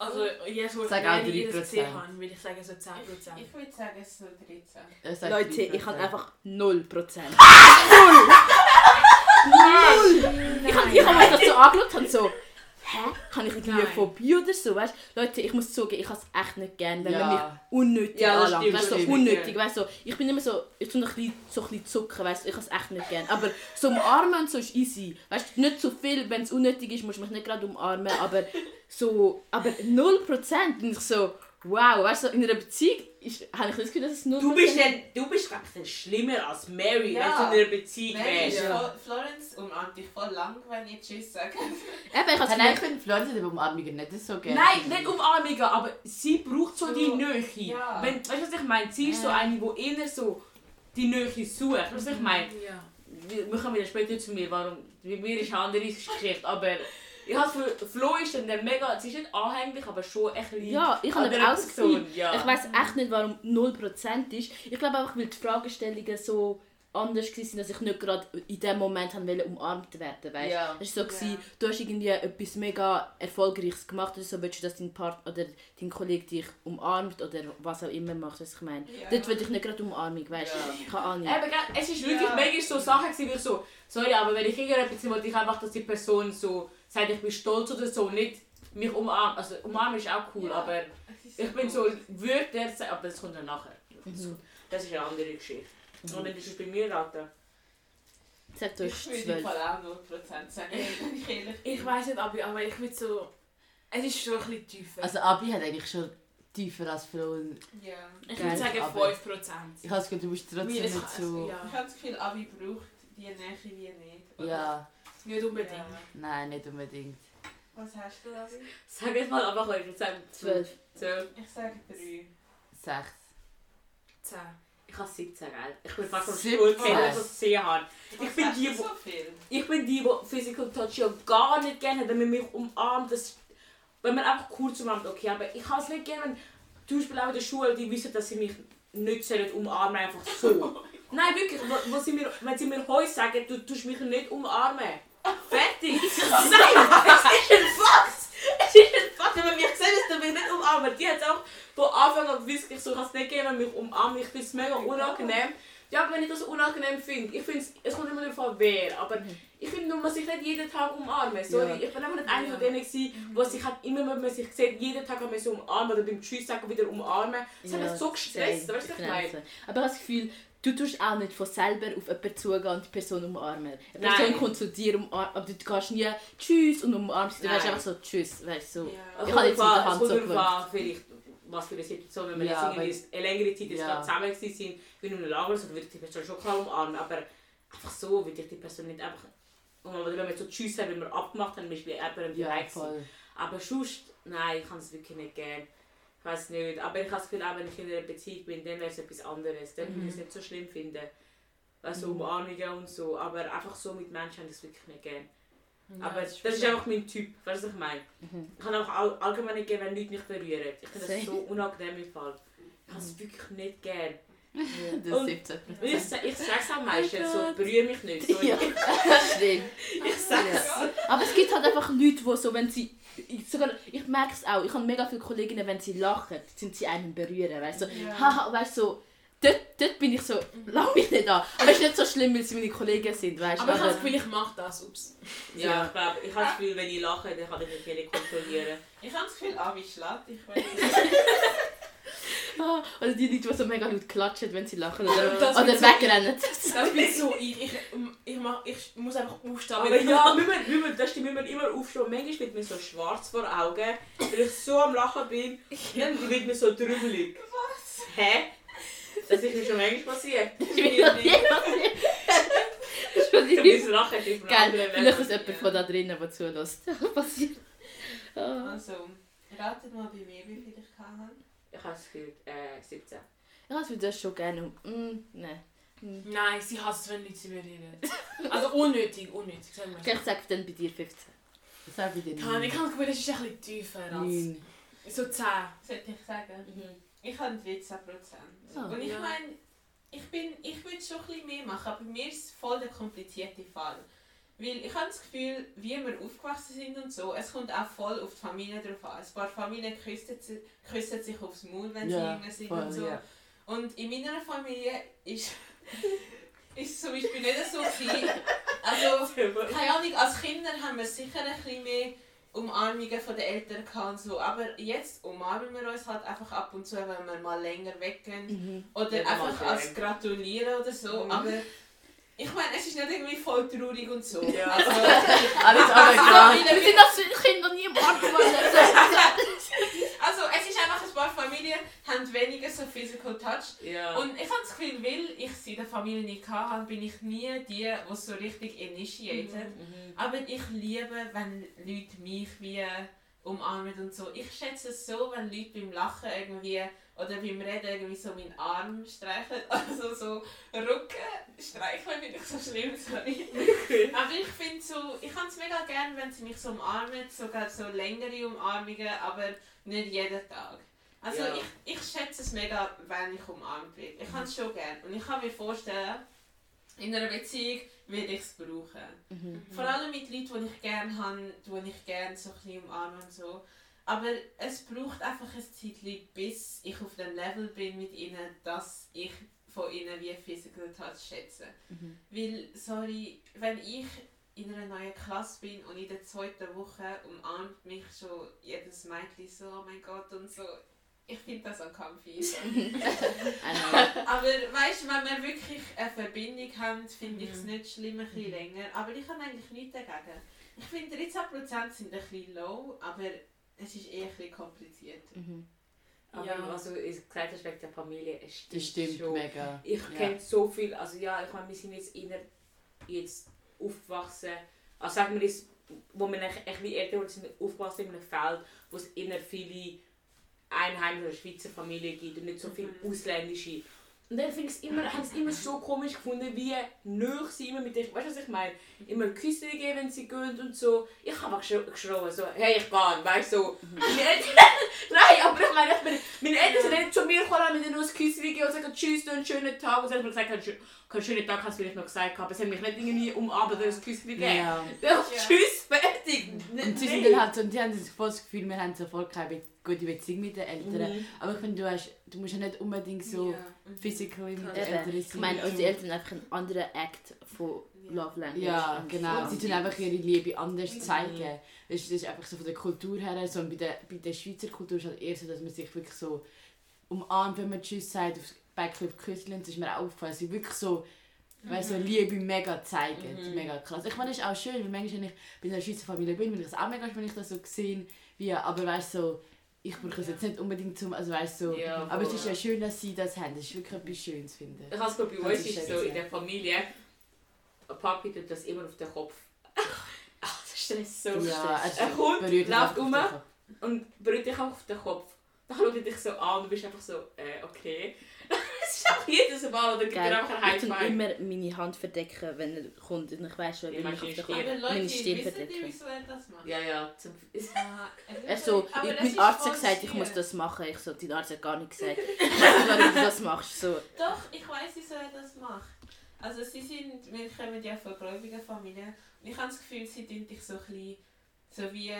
Also, jetzt wo ich Sag auch Mary das 3%. gesehen habe, würde ich sagen so 10%. Ich würde sagen, es so 13. Ich sag Leute, 3%. ich habe einfach 0%. Nein! Ich habe ich hab mich das so angeschaut und so, hä? Habe ich irgendwie eine Nein. Phobie oder so? Weißt? Leute, ich muss zugeben, ich habe es echt nicht gern, wenn man mich Ja. unnötig Ja, anlangt. Weißt so unnötig, ja. weißt du, ich bin immer so, ich tue noch ein bisschen, so ein bisschen zucken, weißt ich habe es echt nicht gern. Aber so umarmen und so ist easy. Weißt du, nicht so viel, wenn es unnötig ist, musst du mich nicht gerade umarmen, aber so, aber 0% bin ich so, wow, weißt du, in einer Beziehung ist, habe ich das Gefühl, dass es 0% Du bist, dann, du bist ich, schlimmer als Mary, Ja. wenn du in einer Beziehung Mary ist wärst. Ja. Florence umarmt dich voll lang, wenn ich Tschüss sage. Eben, ich Nein, ich finde Florence hat Umarmungen nicht so gerne. Nein, nicht Umarmungen, aber sie braucht so So, die Nähe. ja. Wenn, weißt du, was ich meine? Sie ist so eine, die eher so die Nähe sucht. Weißt du, was ich meine? Ja. Wir wir kommen wieder später zu mir, warum. Bei mir ist eine andere Geschichte, aber ich habe für Flo ist dann der mega, sie ist nicht anhänglich, aber schon echt lieb. Ja, ich habe aber auch das Gefühl, Person, ja. ich weiß echt nicht, warum 0% ist. Ich glaube einfach, weil die Fragestellungen so anders waren, dass ich nicht gerade in dem Moment wollte, umarmt werden weißt? Ja. Es war so, Ja. gewesen, du hast irgendwie etwas mega Erfolgreiches gemacht oder so, willst du, dass dein Partner oder dein Kollege dich umarmt oder was auch immer macht, was ich meine. Ja. Dort will ich nicht gerade Umarmung, weißt du? Ja. Keine Ahnung. Eben, es ist wirklich Ja. manchmal so Sachen wie ich so, sorry, aber wenn ich irgendetwas will, ich einfach, dass die Person so sagt, ich bin stolz oder so, nicht mich umarmt. Also umarmen ist auch cool, Ja. aber ist ich bin so gut. Wörter, sagen- aber das kommt dann nachher. Mhm. Das ist eine andere Geschichte. Und wenn du es bei mir raten? Ich würde im 12. Fall auch 0% sagen, ich ehrlich. Ich weiß nicht, aber, aber ich würde so. Es ist schon ein bisschen tiefer. Also Abi hat eigentlich schon tiefer als Flo. Ja. ich würde sagen aber- 5%. Ich habe das Gefühl, du bist trotzdem nicht so... Ich Ja, habe das Gefühl, Abi braucht die Nähe wie nicht. oder? Ja, nicht unbedingt. Ja. nein, nicht unbedingt. Was hast du, Abi? Sag jetzt mal einfach euch, ich sage 12. 12. Ich sage 3. Sechs. 10. Ich habe 17, gell? Ich bin fast vom 17. Stuhl gefallen, dass ich es gesehen habe. Ich bin die, wo- so viel? Ich bin die, die Physical Touch ja gar nicht gerne hat, wenn man mich umarmt. Das, wenn man einfach kurz umarmt, okay, aber ich kann es nicht gerne, wenn zum Beispiel auch in der Schule, die wissen, dass sie mich nicht sollen umarmen einfach so. Nein, wirklich, wo, wo sie mir, wenn sie mir heute sagen, du tust mich nicht umarmen. Fertig! Nein, es ist ein Fakt! Es ist ein Fakt, wenn man mich du mich nicht umarmen. Die hat auch von Anfang an gewusst, ich so kann es nicht geben, mich umarmen. Ich finde es mega unangenehm. Ja, wenn ich das unangenehm finde, ich finde es kommt immer an, wer. Aber ich finde, man muss sich nicht jeden Tag umarmen. Sorry, Ja. ich bin einfach nicht eine von denen, gewesen, wo sich halt immer, wenn man sich sieht, jeden Tag haben wir so umarmen oder beim Tschüss sagen wieder umarmen. Das hat mich so gestresst, weißt du, was ich meine? Aber ich habe das Gefühl, du tust auch nicht von selber auf jemanden zugehen und die Person umarmen. Nein. Person kommt zu dir, umarmt, aber du gehst nie Tschüss und umarmst sie. Du Nein. weißt einfach so Tschüss, weißt du. So. Ja. Ich habe jetzt mit der Es Hand so vielleicht, was für eine Situation, wenn wir Ja, jetzt eine längere Zeit jetzt ja. zusammen sind, in einem Lager, so, würde ich die Person schon klar umarmen, aber einfach so würde ich die Person nicht einfach umarmen. Oder wenn wir so Tschüss haben, wenn wir abgemacht haben, ist wie jemandem die Ja, voll. Aber sonst, nein, ich kann es wirklich nicht gern. Ich weiß nicht. Aber ich habe das Gefühl, auch wenn ich in einer Beziehung bin, dann wäre es etwas anderes. Dann würde ich es nicht so schlimm finden. Also Umarmungen und so. Aber einfach so mit Menschen habe ich es wirklich nicht gern. Aber das ist, einfach mein Typ, weißt du, was ich meine? Mhm. Ich kann auch all, allgemein nicht gerne, wenn Leute mich berühren. Ich finde das so unangenehm im Fall. Ich habe es wirklich nicht gern. Das Und- 17 Und Ich, ich sag's auch meistens, Oh so, Gott. berühre mich nicht. So, Ja, stimmt. Ich sag's. Ja. Aber es gibt halt einfach Leute, die so, wenn sie. Ich, sogar, ich merke es auch, ich habe mega viele Kolleginnen, wenn sie lachen, sind sie einen berühren. Weißt du, so, Ja. haha, weißt du, so, dort, dort bin ich so, lach mich nicht an. Aber es ist nicht so schlimm, weil sie meine Kollegen sind, weißt du. Aber ich habe das Gefühl, ich mache das. Ups. Ja, Ja. ich glaube, ich habe das Gefühl, wenn ich lache, dann kann ich mich nicht kontrollieren. Ich habe das Gefühl, Abi schlägt dich. weil- Ah, Oder die Leute, die so mega laut klatschen, wenn sie lachen. Oder, das oder bin so wegrennen. Das bin so ich. Ich, ich, mach, ich muss einfach aufstehen. Aber ja, wir müssen, wir müssen, das stimmt, wir müssen immer aufstehen. Manchmal wird mir so schwarz vor Augen, weil ich so am Lachen bin. Dann wird mir so drübelig. Was? Hä? Das ist mir schon manchmal passiert. Ich das nicht Das ist schon Ich nicht muss lachen, ich bin geil. Vielleicht ist jemand von da drinnen, der zulässt. Passiert. Ah. Also, ratet mal bei mir, wie viel ich kann. Ich habe das Gefühl, äh, 17. Ja, ich würde das schon gerne. Mm, nein. Mm. Nein, sie hasst es, wenn Leute sie berühren. Also unnötig, unnötig. Sagen wir Okay, ich sage dann bei dir 15. Das sag ich dir so. Kann- Ich nicht. habe das Gefühl, das ist ein bisschen tiefer als... Neun. So 10. Sollte ich sagen? Mhm. Ich habe 13% Ah, Und ich ja. meine, ich, bin, ich würde schon ein bisschen mehr machen, aber mir ist es voll der komplizierte Fall. Weil ich habe das Gefühl, wie wir aufgewachsen sind und so, es kommt auch voll auf die Familie drauf an. Ein paar Familien küssen, küssen sich aufs Maul, wenn sie Ja, jünger sind voll, und so. ja. Und in meiner Familie ist, ist es zum Beispiel nicht so gewesen. Also, keine Ahnung, als Kinder haben wir sicher ein bisschen mehr Umarmungen von den Eltern gehabt und so. Aber jetzt umarmen wir uns halt einfach ab und zu, wenn wir mal länger weggehen. Mhm. Oder Ja, einfach als gratulieren oder so. Mhm. Aber ich meine, es ist nicht irgendwie voll traurig und so. Ja. Also, Alles aber klar. Wir sind das Kinder nie im Ort also es ist einfach, ein paar Familien haben weniger so physical touch. Ja. Und ich habe das Gefühl, weil ich sie in der Familie nicht hatte, bin ich nie die, die so richtig initiated. Mhm. Aber ich liebe, wenn Leute mich wie umarmen und so. Ich schätze es so, wenn Leute beim Lachen irgendwie oder beim Reden irgendwie so meinen Arm streicheln. Also so Rücken streicheln finde ich so schlimm, sorry. Aber ich finde so, ich habe es mega gern, wenn sie mich so umarmen, sogar so längere Umarmungen, aber nicht jeden Tag. Also Ja. ich, ich schätze es mega, wenn ich umarmt werde. Ich habe es schon gern. Und ich kann mir vorstellen, in einer Beziehung werde ich es brauchen. Mhm. Vor allem mit Leuten, die ich gerne habe, die ich gerne so ein bisschen umarme und so. Aber es braucht einfach ein Zeitchen, bis ich auf dem Level bin mit ihnen, dass ich von ihnen wie Physical Touch schätze. Mhm. Weil, sorry, wenn ich in einer neuen Klasse bin und in der zweiten Woche umarmt mich schon jedes Mädchen so, oh mein Gott und so. Ich finde das uncomfy. Aber weißt du, wenn wir wirklich eine Verbindung haben, finde ich es nicht schlimm, ein bisschen länger. Aber ich habe eigentlich nichts dagegen. Ich finde 13% sind ein bisschen low, aber es ist eher ein bisschen kompliziert. Mhm. Aber Ja. was du gesagt hast wegen der Familie, es stimmt, Das stimmt schon. mega. Ich Ja. kenne so viel, also ja, ich meine, wir sind jetzt inner jetzt aufgewachsen, also sagen wir jetzt, wo wir ein bisschen älter sind aufgewachsen in einem Feld, wo es inner viele einheimische Schweizer Familien gibt und nicht so viele Mhm. ausländische. Und dann finde ich es immer, habe ich es immer so komisch gefunden, wie nah sie immer mit den, weißt du was ich meine? Immer Küsse geben, wenn sie gehen und so. Ich habe auch geschrien, so, hey, ich gehe, weißt du, so. Meine Eltern, nein, aber ich meine, ich bin, meine Eltern sind nicht zu mir gekommen, haben mir nur ein Küsse gegeben und sagen, tschüss, du einen schönen Tag. Und sie haben mir gesagt, keinen schönen Tag hast du vielleicht noch gesagt, aber sie haben mich nicht irgendwie umarmt oder ein Küsse gegeben. Ja. Ja. Tschüss, fertig. Und sie sind dann halt so, und die haben das voll das Gefühl, wir haben so voll keine gute Beziehung mit den Eltern. Mhm. Aber ich finde, du, hast, du musst ja nicht unbedingt so Ja. Mhm. physically mit den. Eltern Ich sein. meine, unsere Eltern haben einfach einen anderen Act von Love Language. Ja, genau. Sie tun einfach ihre Liebe anders Mhm. zeigen. Das ist, das ist einfach so von der Kultur her. So, und bei, der, bei der Schweizer Kultur ist halt eher so, dass man sich wirklich so umarmt, wenn man Tschüss sagt, aufs Bäckchen auf die Küsse und das ist mir auch aufgefallen. Sie wirklich so, weißt, so Liebe mega zeigen. Mhm. Mega krass. Ich meine, das ist auch schön, weil manchmal, wenn ich bei einer Schweizer Familie bin, will ich es auch mega, wenn ich das so sehe. Wie, aber weißt so, ich brauche es jetzt nicht unbedingt zum, also weißt so, Ja, aber es ist ja schön, dass sie das haben. Das ist wirklich etwas Schönes, finde ich. Ich habe es bei uns ist so in der Familie, Papi tut das immer auf den Kopf. Ach, das stresst so. Ja, es Er kommt, läuft um und berührt dich auch auf den Kopf. Dann schaut er dich so an und du bist einfach so, äh, okay. Das ist auch jedes Mal oder gibt er einfach ein Ich tue High Five. immer meine Hand verdecken, wenn er kommt. Und ich weiss schon, meinst ich auf der Aber meine Stirn verdecken. wieso er das macht? Ja, ja. Ah, er das mein Arzt hat gesagt, ich muss das machen. Ich so, dein Arzt hat gar nicht gesagt. Warum du das machst. So. Doch, ich weiß, wieso er das macht. Also sie sind, wir kommen ja von gläubigen Familien und ich habe das Gefühl, sie tun dich so ein bisschen, so wie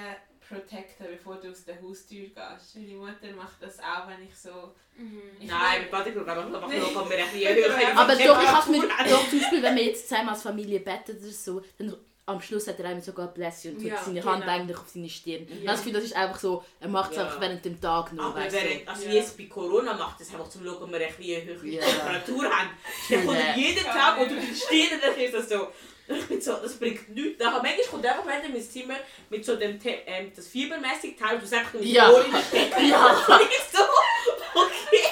protecten, bevor du aus der Haustür gehst. Meine Mutter macht das auch, wenn ich so... Ich Nein, mit nur, kommen wir ein bisschen höher. Aber doch, ich habe mir, doch, zum Beispiel, wenn wir jetzt zusammen als Familie betet oder so, dann am Schluss hat er einem sogar bless und tut Ja, seine genau. Hand eigentlich auf seine Stirn. Ich Ja. habe das Gefühl, das ist einfach so, er macht es Ja. einfach während dem Tag noch, Aber während, also Ja. wie es bei Corona macht, das einfach zum Schauen, ob wir ein bisschen eine höhere Ja. Temperatur haben. Dann kommt Ja. jeden Tag, wo du die Stirn dann ist das so. Ich bin so, das bringt nichts. Nachher, manchmal kommt einfach in mein Zimmer mit so dem Te ähm, das fiebermäßig Teil du sagst mit Ja. Ohr in den Stecken. Ja. So, okay.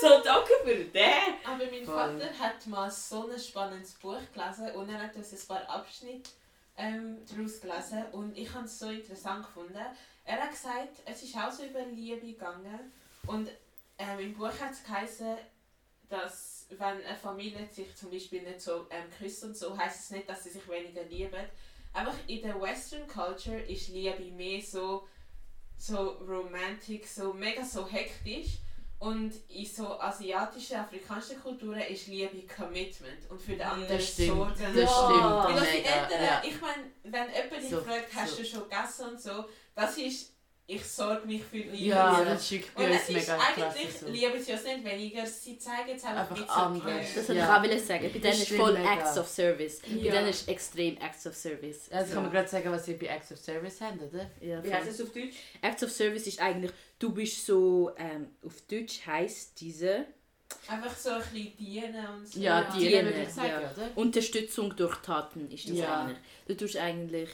So, danke für den. Aber mein Voll. Vater hat mal so ein spannendes Buch gelesen und er hat uns ein paar Abschnitte ähm, daraus gelesen und ich habe es so interessant gefunden. Er hat gesagt, es ist auch so über Liebe gegangen und ähm, im Buch hat es geheißen, dass wenn eine Familie sich zum Beispiel nicht so ähm, küsst und so, heißt es nicht, dass sie sich weniger lieben. Einfach in der Western Culture ist Liebe mehr so, so romantic, so mega so hektisch. Und in so asiatischen, afrikanischen Kulturen ist Liebe Commitment und für den anderen Das stimmt. sorgen. Das Ja. stimmt. Weil die mega, Eltern, ja. ich meine, wenn jemand dich So- fragt, hast so. du schon gegessen und so, das ist, ich sorge mich für Liebe. Ja, So. das wirklich bei uns es mega eigentlich. So. lieben sie uns nicht weniger, sie zeigen es einfach, Einfach so anders. clear. Das wollte Ja. ich auch sagen. Bei denen ist voll mega. Acts of Service. Bei Ja. denen ist extrem Acts of Service. Also kann man gerade sagen, was wir bei Acts of Service haben, oder? Ja, Wie heißt das auf Deutsch? Acts of Service ist eigentlich, du bist so, ähm, auf Deutsch heisst diese Einfach so ein bisschen dienen und so. Ja, Ja. die Dienen, würde ich sagen, ja. oder? Unterstützung durch Taten ist das Ja. eigentlich. Du tust eigentlich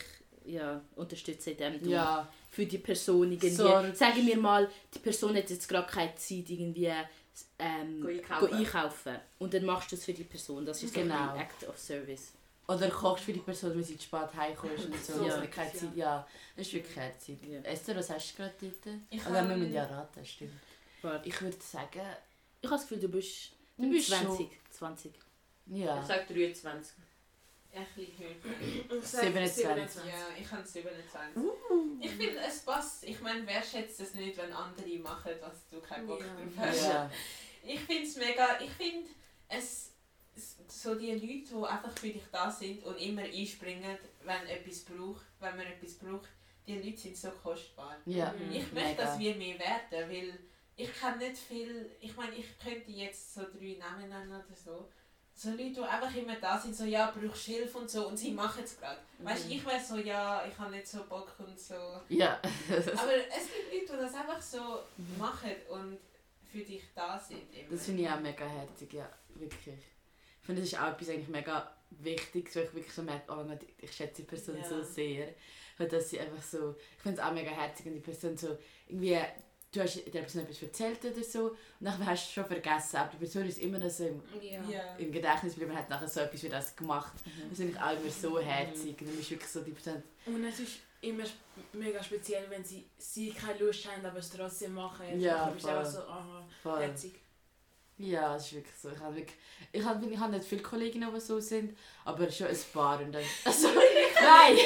ja, unterstützen, indem du Ja, für die Person irgendwie, Sorge. sagen wir mal, die Person hat jetzt gerade keine Zeit irgendwie ähm, Go go einkaufen. einkaufen und dann machst du es für die Person. Das ist so Genau. ein Act of Service. Oder kochst für die Person, wenn sie zu spät heimkommst und so. Ja. Keine Zeit. ja, das ist wirklich herzig. Ja. Esther, was hast du gerade dort? Ich hab- wir müssen ja raten, stimmt. Warte. Ich würde sagen, Ich habe das Gefühl, du bist, Du bist 20. 20. ja. Ich sage 23. Ein bisschen höher. Ich sag 27. Ja, ich habe 27. Uh. Ich finde, es passt. Ich meine, wer schätzt es nicht, wenn andere machen, was du keinen Bock drauf hast? ja. Ich finde es mega. Ich finde es- So die Leute, die einfach für dich da sind und immer einspringen, wenn etwas braucht, wenn man etwas braucht, die Leute sind so kostbar. Ja, Mhm. Ich möchte, mega. dass wir mehr werden, weil ich kann nicht viel. Ich meine, ich könnte jetzt so drei Namen nennen oder so. So Leute, die einfach immer da sind, so ja, brauchst Hilfe und so und sie machen es gerade. Weißt du, ich wäre so, ja, ich habe nicht so Bock und so. Ja. Aber es gibt Leute, die das einfach so machen und für dich da sind. Immer. Das finde ich auch mega herzig, ja, wirklich. Ich finde, das ist auch etwas eigentlich mega Wichtiges, wo ich wirklich so merke, oh Gott, ich schätze die Person Ja. so sehr. Weil dass sie einfach so, ich finde es auch mega herzig, wenn die Person so irgendwie, du hast der Person etwas erzählt oder so und dann hast du es schon vergessen, aber die Person ist immer noch so im, Ja. Im Gedächtnis geblieben und hat nachher so etwas wie das gemacht. Das finde ich auch immer so herzig und dann ist wirklich so die Person, Und es ist immer mega speziell, wenn sie, sie keine Lust haben, aber es trotzdem machen. Ja, du bist einfach voll. so, aha, voll. herzig. Ja, es ist wirklich so. Ich habe, wirklich, ich habe, ich habe nicht viele Kolleginnen, die so sind, aber schon ein paar. Und dann, also, nein!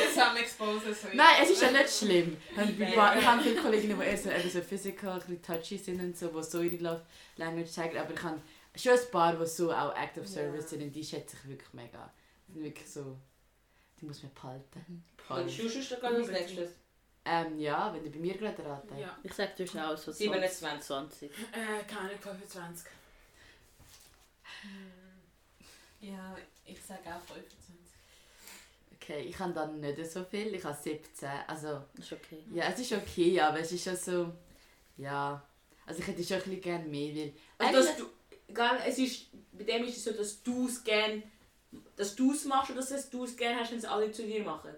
Nein, es ist ja nicht schlimm. Ich habe, ich habe viele Kolleginnen, die eher so, eben so physical, ein bisschen touchy sind und so, die so ihre Love Language zeigen. Aber ich habe schon ein paar, die so auch Act of Service Ja. sind und die schätze ich wirklich mega. Die sind wirklich so, die muss man behalten. Und Schuschusch dann als nächstes. Ähm, ja, wenn du bei mir gerade raten. Ja. Ich sag, du bist auch so 27. 20. 20. Äh, keine Ahnung, 25. Ja, ich sage auch 25. Okay, ich habe dann nicht so viel, ich habe 17. Also, Das ist okay. ja, es ist okay, aber es ist schon so, ja. Also ich hätte schon ein bisschen gerne mehr, weil... Also, dass du, es ist, bei dem ist es so, dass du es gerne dass du es machst oder dass du es gerne hast, wenn es alle zu dir machen.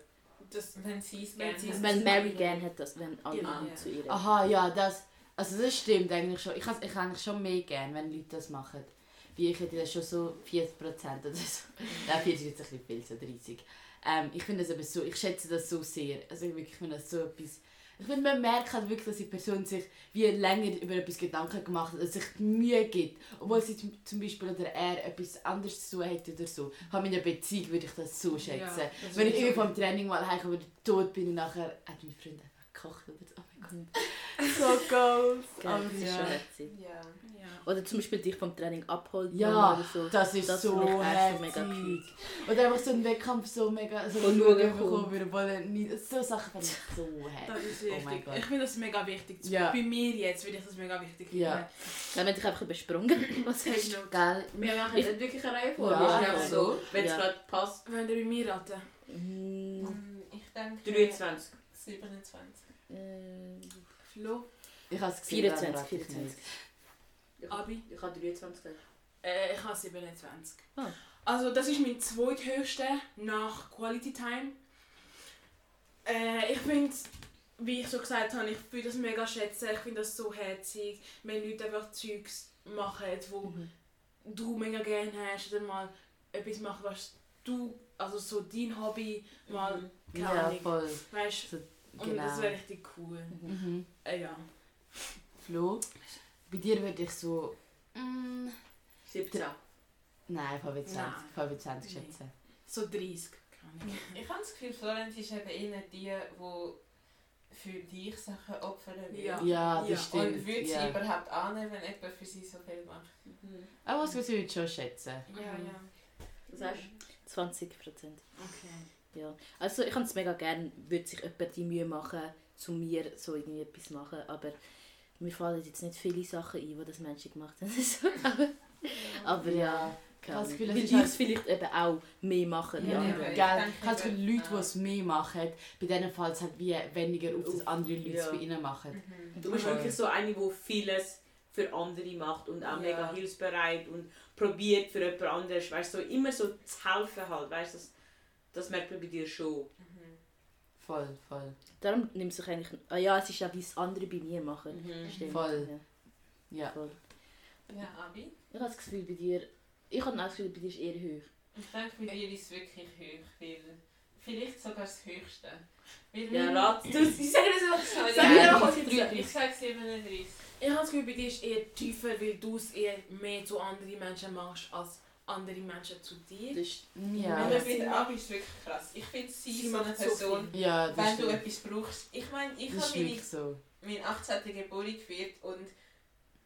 Das, Wenn sie es gerne haben. Wenn Mary gern hat, das, wenn alle Genau, zu ihr. Aha, ja, das, also das stimmt eigentlich schon. Ich habe ich eigentlich schon mehr gern, wenn Leute das machen. Ich hätte das schon so 40% oder so. Nein, 40 ist jetzt ein bisschen viel, so 30. Ähm, ich finde das aber so, ich schätze das so sehr. Also ich wirklich finde das so etwas, Ich finde, man merkt halt wirklich, dass die Person sich wie länger über etwas Gedanken gemacht hat, dass sich die Mühe gibt. Obwohl sie zum- Beispiel oder er etwas anderes zu tun hätte oder so. Habe in einer Beziehung würde ich das so schätzen. das Wenn ich ich vom Training mal heimkomme oder tot bin und nachher hat mein Freund einfach gekocht oder so. Oh mein Gott. so goals. Das ist ja. schon. Ja. Oder zum Beispiel dich vom Training abholen Ja, oder so. Das ist Das so finde ich so herzig. mega cute. Oder einfach so ein Wettkampf so mega so Von schauen schauen bekommen wollen nie- So Sachen finde ich so Das herzig. ist Oh mein. Gott. ich finde das mega wichtig. Ja. Bei mir jetzt würde ich das mega wichtig finden. Ja. Dann haben dich einfach übersprungen. Was hast du? Geil. Wir machen nicht wirklich eine Reihe vor. Ja, ja. so, wenn es Ja. gerade passt. Wollt ihr bei mir raten? Mm, Mm, Ich denke 23. 27. äh, Flo? Ich habe es gesehen. 24, aber rate ich 24. nicht. Abi? Ich habe 23. Äh, ich habe 27. Ah. Also das ist mein zweithöchster nach Quality Time. Äh, ich finde, wie ich schon gesagt habe, ich würde das mega schätzen. Ich finde das so herzig, wenn Leute einfach Zeugs machen, wo Mhm. du mega gerne hast oder mal etwas machen, was du, also so dein Hobby mal, keine Ja, voll. weißt So, und genau. das wäre richtig cool. Mhm. Äh, ja. Flo, bei dir würde ich so. Mm, 17. nein, 25, Nein. 25 Nee. schätzen. So 30. keine Ahnung. Ich habe das Gefühl, Florenz ist eben eher die, die für dich Sachen opfern will. Ja. Ja, das Ja. stimmt. Und würde sie ja. überhaupt annehmen, wenn jemand für sie so viel macht? Mhm. Aber was würde ich schon schätzen. Ja, Mhm. ja. Was sagst 20 Prozent. Okay. Ja. Also ich kann es mega gerne, würde sich jemand die Mühe machen, zu mir so irgendwie etwas machen, aber mir fallen jetzt nicht viele Sachen ein, die das Menschen gemacht haben. Aber, ja, Ich habe das. Gefühl, weil ist ich halt- es vielleicht eben auch mehr machen Ja, ich Gell, denke ich habe das Gefühl, Leute, die ja. es mehr machen, bei denen fällt es halt wie weniger auf, dass andere Leute es Ja. bei ihnen machen. Mhm. Du bist wirklich so eine, die vieles für andere macht und auch Ja. mega hilfsbereit und probiert für jemand anderes, weißt du, so immer so zu helfen halt, weißt du, das, das merkt man bei dir schon. Voll, voll. Darum nimmt sich eigentlich... Ah ja, es ist auch, wie es andere bei mir machen. Mhm. Stimmt. Voll. Ja, Ja. voll. Ja, Abi? Ich habe das Gefühl, bei dir... Ich habe auch das Gefühl, bei dir ist eher hoch. Ich denke, bei dir ist es wirklich hoch, weil vielleicht sogar das Höchste. Weil Ja, rat. Du, ich sage das so. So, Sag ja, mir ich- doch, was ich ich, sage. ich sage 37. Ich habe das Gefühl, bei dir ist eher tiefer, weil du es eher mehr zu anderen Menschen machst, als andere Menschen zu dir. Das ist... Ja. Aber Ja. bei der Abi ist wirklich krass. Ich finde, sie Sie so eine macht so Person, Ja, wenn du stimmt. etwas brauchst. Ich meine, ich habe meine, so. meinen 18. Geburtstag gefeiert und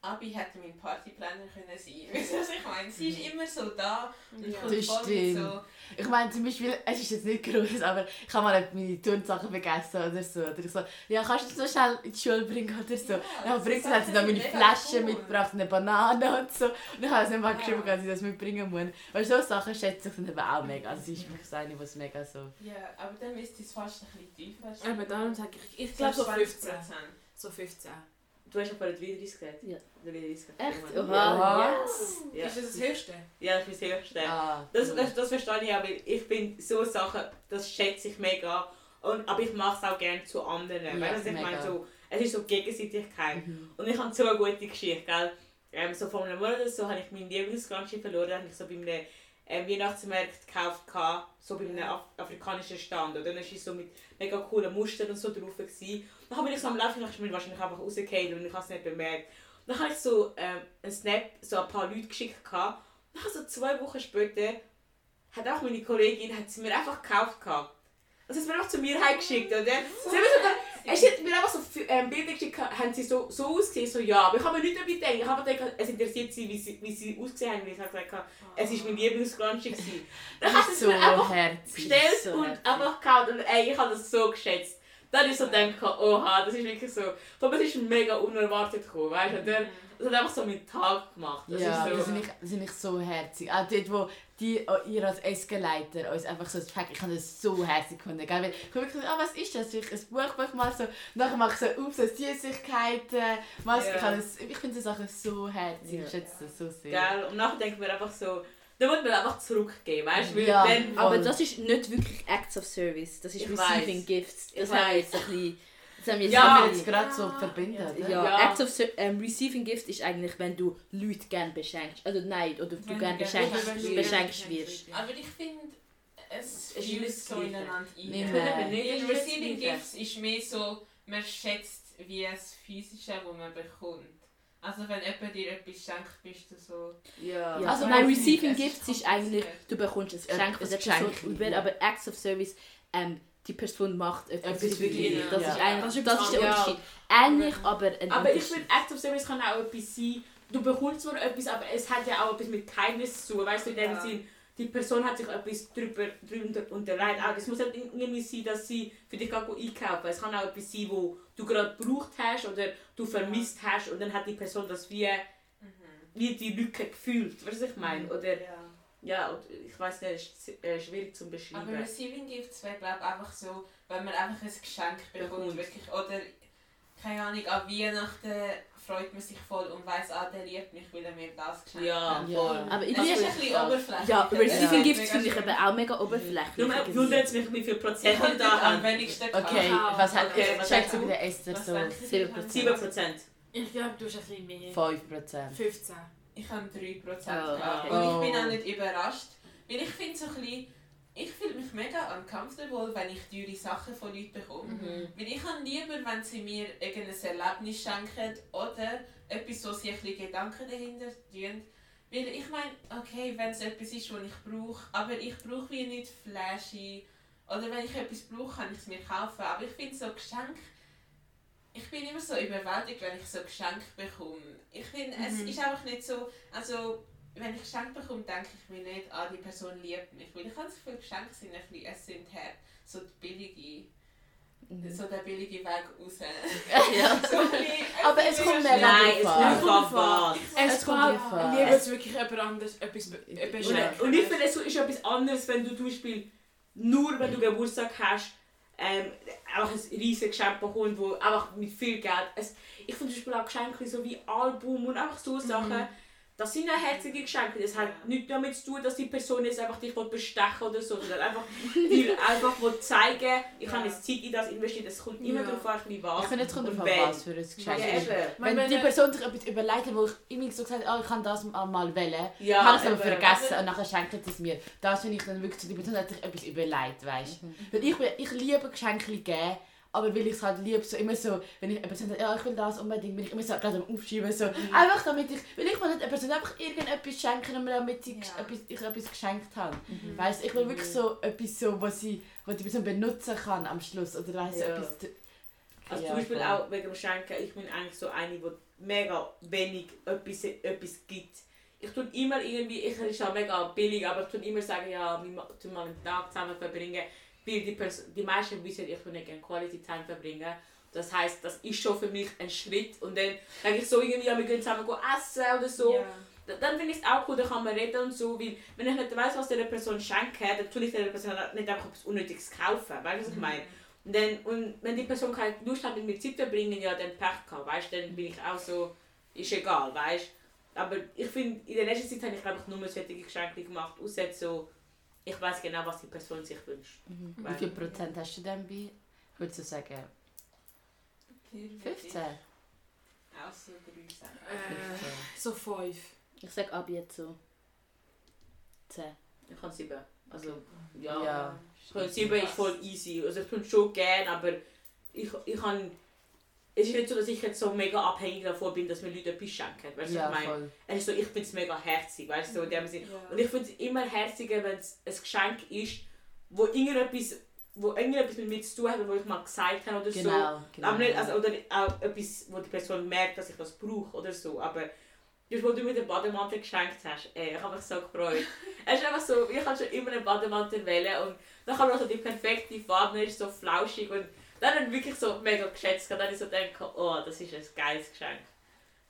Abi hätte mein Partyplaner können sein. Weißt du, was ich meine? Sie ist immer so da und Ja. kommt Das voll mit stimmt. so... Ich meine zum Beispiel, es ist jetzt nicht groß, aber ich habe mal meine Turnsachen vergessen oder so. Oder ich so, ja, kannst du das so schnell in die Schule bringen oder so. Ja, dann bringt sie, hat sie dann meine mega Flaschen cool. mitgebracht, eine Banane und so. Und ich habe es nicht mal geschrieben, dass ich das mitbringen muss. Weil so Sachen schätze ich dann eben auch mega. Also sie ist wirklich so eine, was mega so... Ja, aber dann ist es fast ein bisschen tiefer. sein. Aber darum sage ich, ich glaube so 15. 20%. So 15. Du hast ja vorhin 33 gesagt. Ja. Oder 33 Echt? Oha, yes! Ja. Ist das das Höchste? Ja, das ist das Höchste. Ah, Das, das, das verstehe ich auch, weil ich finde, so Sachen, das schätze ich mega. Und, aber ich mache es auch gerne zu anderen. Ja, weißt ich mega. meine? So, es ist so Gegenseitigkeit. Mhm. Und ich habe so eine gute Geschichte, gell? Ähm, so vor einem Monat oder so habe ich meinen Lieblingsgrandschiff verloren, habe ich so bei einem ähm, Weihnachtsmarkt gekauft, gehabt, so bei einem Af afrikanischen Stand. Und dann war so mit mega coolen Mustern und so drauf. Gewesen. Dann habe ich so am Laufen, ich bin wahrscheinlich einfach rausgefallen und ich habe es nicht bemerkt. Dann habe ich so ähm, einen Snap so ein paar Leute geschickt. Gehabt. Dann so zwei Wochen später hat auch meine Kollegin hat sie mir einfach gekauft. Gehabt. Also sie hat mir einfach zu mir heimgeschickt. Und dann, sie haben mir sogar, es hat mir einfach so ähm, Bilder geschickt, haben sie so, so ausgesehen, so ja, aber ich habe mir nicht dabei gedacht. Ich habe mir gedacht, es interessiert sie, wie sie, wie sie ausgesehen haben, weil ich habe gesagt es war mein Lieblingsgrunch. gewesen. Dann sie ist es so mir einfach herzig. bestellt so und herzig. einfach gekauft und ey, ich habe das so geschätzt. Dann ist so gedacht, oha, das ist wirklich so, allem es ist mega unerwartet gekommen, weißt du, dann, das hat einfach so meinen Tag gemacht. Das ja, ist das so, finde ich, das finde ich so herzig. Auch dort, wo die, oh, ihr als Escalator uns einfach so das Pack, ich habe das so herzig gefunden. Gell? Weil ich habe wirklich, ah, was ist das? Ich ein Buch mache mal so, und nachher mache ich so auf, so Süßigkeiten. Was, Ja. ich das, ich finde die Sachen so herzig, Ja. ich schätze das so sehr. geil. Und nachher denkt man einfach so, da muss man einfach zurückgeben, weißt du, weil Ja. Aber das ist nicht wirklich Acts of Service, das ist Ich Receiving weiss. Gifts. Das Ich jetzt ein bisschen... Das haben wir Ja, haben wir jetzt gerade so Ja. verbinden, Ja. Ja, Ja. Acts of ähm, Receiving Gift ist eigentlich, wenn du Leute gerne beschenkst. Also nein, oder du Wenn gerne du beschenkst, beschenkst wirst. Aber ich finde, es fließt nicht so ineinander ein. Receiving. Gifts ist mehr so, man schätzt wie das Physische, das man bekommt. Also wenn jemand dir etwas schenkt, bist du so... Ja. Ja, Also man- Receiving Gifts ist eigentlich, du bekommst ein Geschenk von ein der Person Geschenk, über, ja. aber Acts of Service, ähm, die Person macht etwas Etwas für dich. Das ja. ist eigentlich, Das ist das ist der Unterschied. Ähnlich, aber ein Aber ich finde, Act of Service kann auch etwas sein. Du bekommst zwar etwas, aber es hat ja auch etwas mit Kindness zu tun. Weißt du, in dem Ja. Sinn, die Person hat sich etwas drüber, drunter unterlegt. Auch, es muss nicht irgendwie sein, dass sie für dich gerade einkaufen. Es kann auch etwas sein, wo du gerade gebraucht hast oder du vermisst hast und dann hat die Person das wie, Mhm. wie die Lücke gefühlt. Weißt du, was ich meine? Oder, Ja. Ja, und ich weiß nicht, es ist äh, schwierig zu beschreiben. Aber Receiving Gifts wäre glaube ich einfach so, wenn man einfach ein Geschenk bekommt, Bekommt. wirklich, oder keine Ahnung, an Weihnachten freut man sich voll und weiss, ah, der liebt mich, weil er mir das geschenkt Ja, hat. Ja. voll. Aber ich Das ist ein bisschen oberflächlich. ja, Receiving Ja. Gifts finde ich eben auch mega oberflächlich. Nur wundert es mich, wie viel Prozent wir da am wenigsten Okay, was hat okay, hat- bei der Esther Was so denken Sie, sieben wie haben Sie- 7 Prozent. Ich glaube, du hast ein bisschen mehr. 5%. 15. Ich habe 3% Oh, gehabt. okay. Und ich bin Oh. auch nicht überrascht. Weil ich finde so ein bisschen, ich fühle mich mega uncomfortable, wenn ich teure Sachen von Leuten bekomme. Mhm. Weil ich habe lieber, wenn sie mir irgendein Erlebnis schenken oder etwas, wo sie ein bisschen Gedanken dahinter tun. Weil ich meine, okay, wenn es etwas ist, was ich brauche, aber ich brauche wie nicht flashy. Oder wenn ich etwas brauche, kann ich es mir kaufen. Aber ich finde so Geschenke, ich bin immer so überwältigt, wenn ich so Geschenke bekomme. Ich finde, es Mhm. ist einfach nicht so, also wenn ich Geschenke bekomme, denke ich mir nicht, ah, die Person liebt mich. Weil ich habe das Gefühl, Geschenke sind ein bisschen, es sind hart, so die billige, Mhm. so der billige Weg raus. Ja. so bisschen, Aber es kommt mega Nein, es kommt drauf. Es Es kommt drauf an. Ich liebe es wirklich jemand anderes etwas be- Und- etwas Und, schenken. und ich finde, es ist etwas anderes, wenn du zum Beispiel nur, wenn du Geburtstag hast, ähm, einfach ein riesiges Geschenk bekommst, wo einfach mit viel Geld. Es, ich finde zum Beispiel auch Geschenke so wie Album und einfach so Sachen. Das sind ja herzige Geschenke. Das hat Ja. nichts damit zu tun, dass die Person jetzt einfach dich will bestechen oder so, sondern einfach, die einfach will zeigen, ich habe Ja. jetzt Zeit in das investiert. Es kommt immer Ja. darauf an, wie was. Ich finde, es kommt und drauf an, wenn. was für ein Geschenk Ja, ist. Weil Wenn die wenn- Person sich etwas überlegt hat, wo ich immer so gesagt habe, oh, ich kann das mal wählen, Ja, habe ich es aber eben. vergessen und nachher schenkt es mir. Das finde ich dann wirklich so, die Person hat sich etwas überlegt, weißt du. Weil ich, ich liebe Geschenke geben, aber weil ich es halt liebe, so immer so, wenn ich eine Person sagt, ja, ich will das unbedingt, bin ich immer so gerade am Aufschieben, so, einfach damit ich, weil ich will nicht Person einfach irgendetwas schenken, damit sie Ja. etwas, ich etwas geschenkt habe. Weißt du, ich will wirklich so etwas, so, was, sie, was die Person benutzen kann am Schluss, oder weißt Ja. etwas... Also Ja, zum Beispiel voll. auch wegen dem Schenken, ich bin eigentlich so eine, die mega wenig etwas, etwas gibt. Ich tue immer irgendwie, ich ist auch mega billig, aber ich tue immer sagen, ja, wir tun mal einen Tag zusammen verbringen, weil die, Pers die meisten wissen, ich will nicht gerne Quality Time verbringen. Das heisst, das ist schon für mich ein Schritt und dann denke ich so irgendwie, ja, wir gehen zusammen essen oder so. Ja. Da- Dann finde ich es auch cool, dann kann man reden und so, weil wenn ich nicht weiss, was der Person schenke, dann tue ich der Person nicht einfach etwas Unnötiges kaufen, weißt du, was ich meine? Und, dann, und wenn die Person keine Lust hat, mit mir Zeit zu verbringen, ja, dann Pech gehabt, weißt du, dann bin ich auch so, ist egal, weißt du. Aber ich finde, in der letzten Zeit habe ich glaube ich nur solche Geschenke gemacht, außer so, ich weiß genau, was die Person sich wünscht. Mhm. Wie Weil- viel Prozent hast du denn bei, würdest du sagen, 15? Auch so drei sagen. Äh, so fünf. Ich sage ab jetzt so 10. Ich habe sieben. Also, ja. Ja. ja. Sieben ist voll easy. Also ich tue es schon gerne, aber ich, ich kann... Es ist nicht so, dass ich jetzt so mega abhängig davon bin, dass mir Leute etwas schenken. Weißt du, Ja, ich meine? voll. Es ist so, ich finde es mega herzig, weißt du, so in dem Sinn. Ja. Und ich finde es immer herziger, wenn es ein Geschenk ist, wo irgendetwas, wo irgendetwas mit mir zu tun hat, wo ich mal gesagt habe oder so. Genau, genau. Aber nicht, also, oder auch etwas, wo die Person merkt, dass ich das brauche oder so. Aber das, wo du mir den Bademantel geschenkt hast, ey, ich habe mich so gefreut. es ist einfach so, ich habe schon immer einen Bademantel wählen und dann habe ich so die perfekte Farbe, ist so flauschig und dann habe ich wirklich so mega geschätzt. Und dann habe ich so gedacht, oh, das ist ein geiles Geschenk.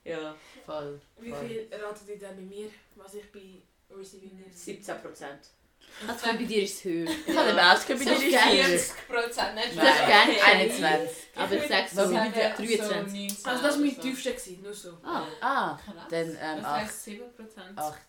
Ja, voll. Wie viel ratet ihr denn bei mir, was ich bei Receiving Winner? 17 Prozent. Also bei dir ist es höher. Ich habe ja. auch bei dir ist es höher. 40 nicht. Das ist gerne 21. Aber ich sage so, bei 23. Also das war mein tiefster, nur so. Ah, ah. dann ähm, 8. Das 7 Prozent. 8.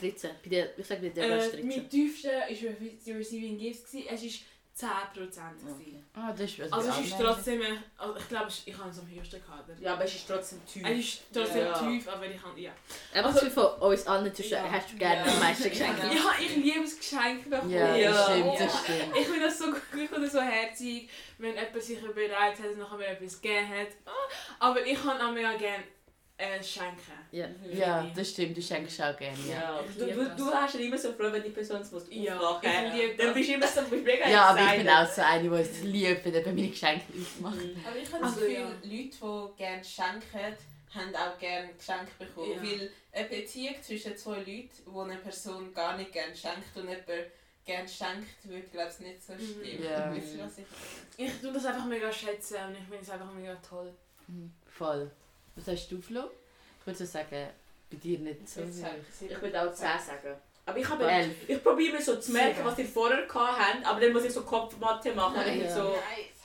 13. Bei dir, ich sage bei dir war es 13. Mein tiefster war Receiving Gifts. Es ist 10% gewesen. Ah, das ist also, also es ist trotzdem, also ich glaube, ich habe es am höchsten gehabt. Ja, aber es ist trotzdem tief. Es ist trotzdem Ja. tief, aber ich habe, ja. Eben also, Also- von uns allen zwischen Ja. hast du gerne Ja. am meisten geschenkt. Ja, ich liebe es Geschenke bekommen. Ja, das stimmt, das stimmt. Ich finde das so glücklich ich so herzig, wenn jemand sich bereit hat und nachher mir etwas gegeben hat. Ah, aber ich habe auch mega gerne äh, schenken. Ja. Ja, das stimmt, du schenkst auch gerne. Ja, Ja, du, du, du hast ja immer so Freude, wenn die Person es muss Ja, aufmachen ich liebe Dann das. bist du immer so du bist mega ja aber ich bin auch so eine, die es liebt, wenn jemand meine Geschenke aufmacht. Mhm. Aber ich habe Also, das Gefühl, ja. Leute, die gerne schenken, haben auch gerne Geschenke bekommen. Ja. Weil eine Beziehung zwischen zwei Leuten, wo eine Person gar nicht gerne schenkt und jemand gerne schenkt, würde glaube ich nicht so Mhm. stimmen. Ja. Ihr, was ich? Ich tue das einfach mega schätzen und ich finde es einfach mega toll. Voll. Was hast du, Flo? Ich würde so sagen, bei dir nicht so. Sehr. Ich würde auch 10 sagen. Aber ich habe Elf. ich probiere mir so zu merken, Sieben. was ihr vorher gehabt habt, aber dann muss ich so Kopfmatte machen. Nein, ja. so,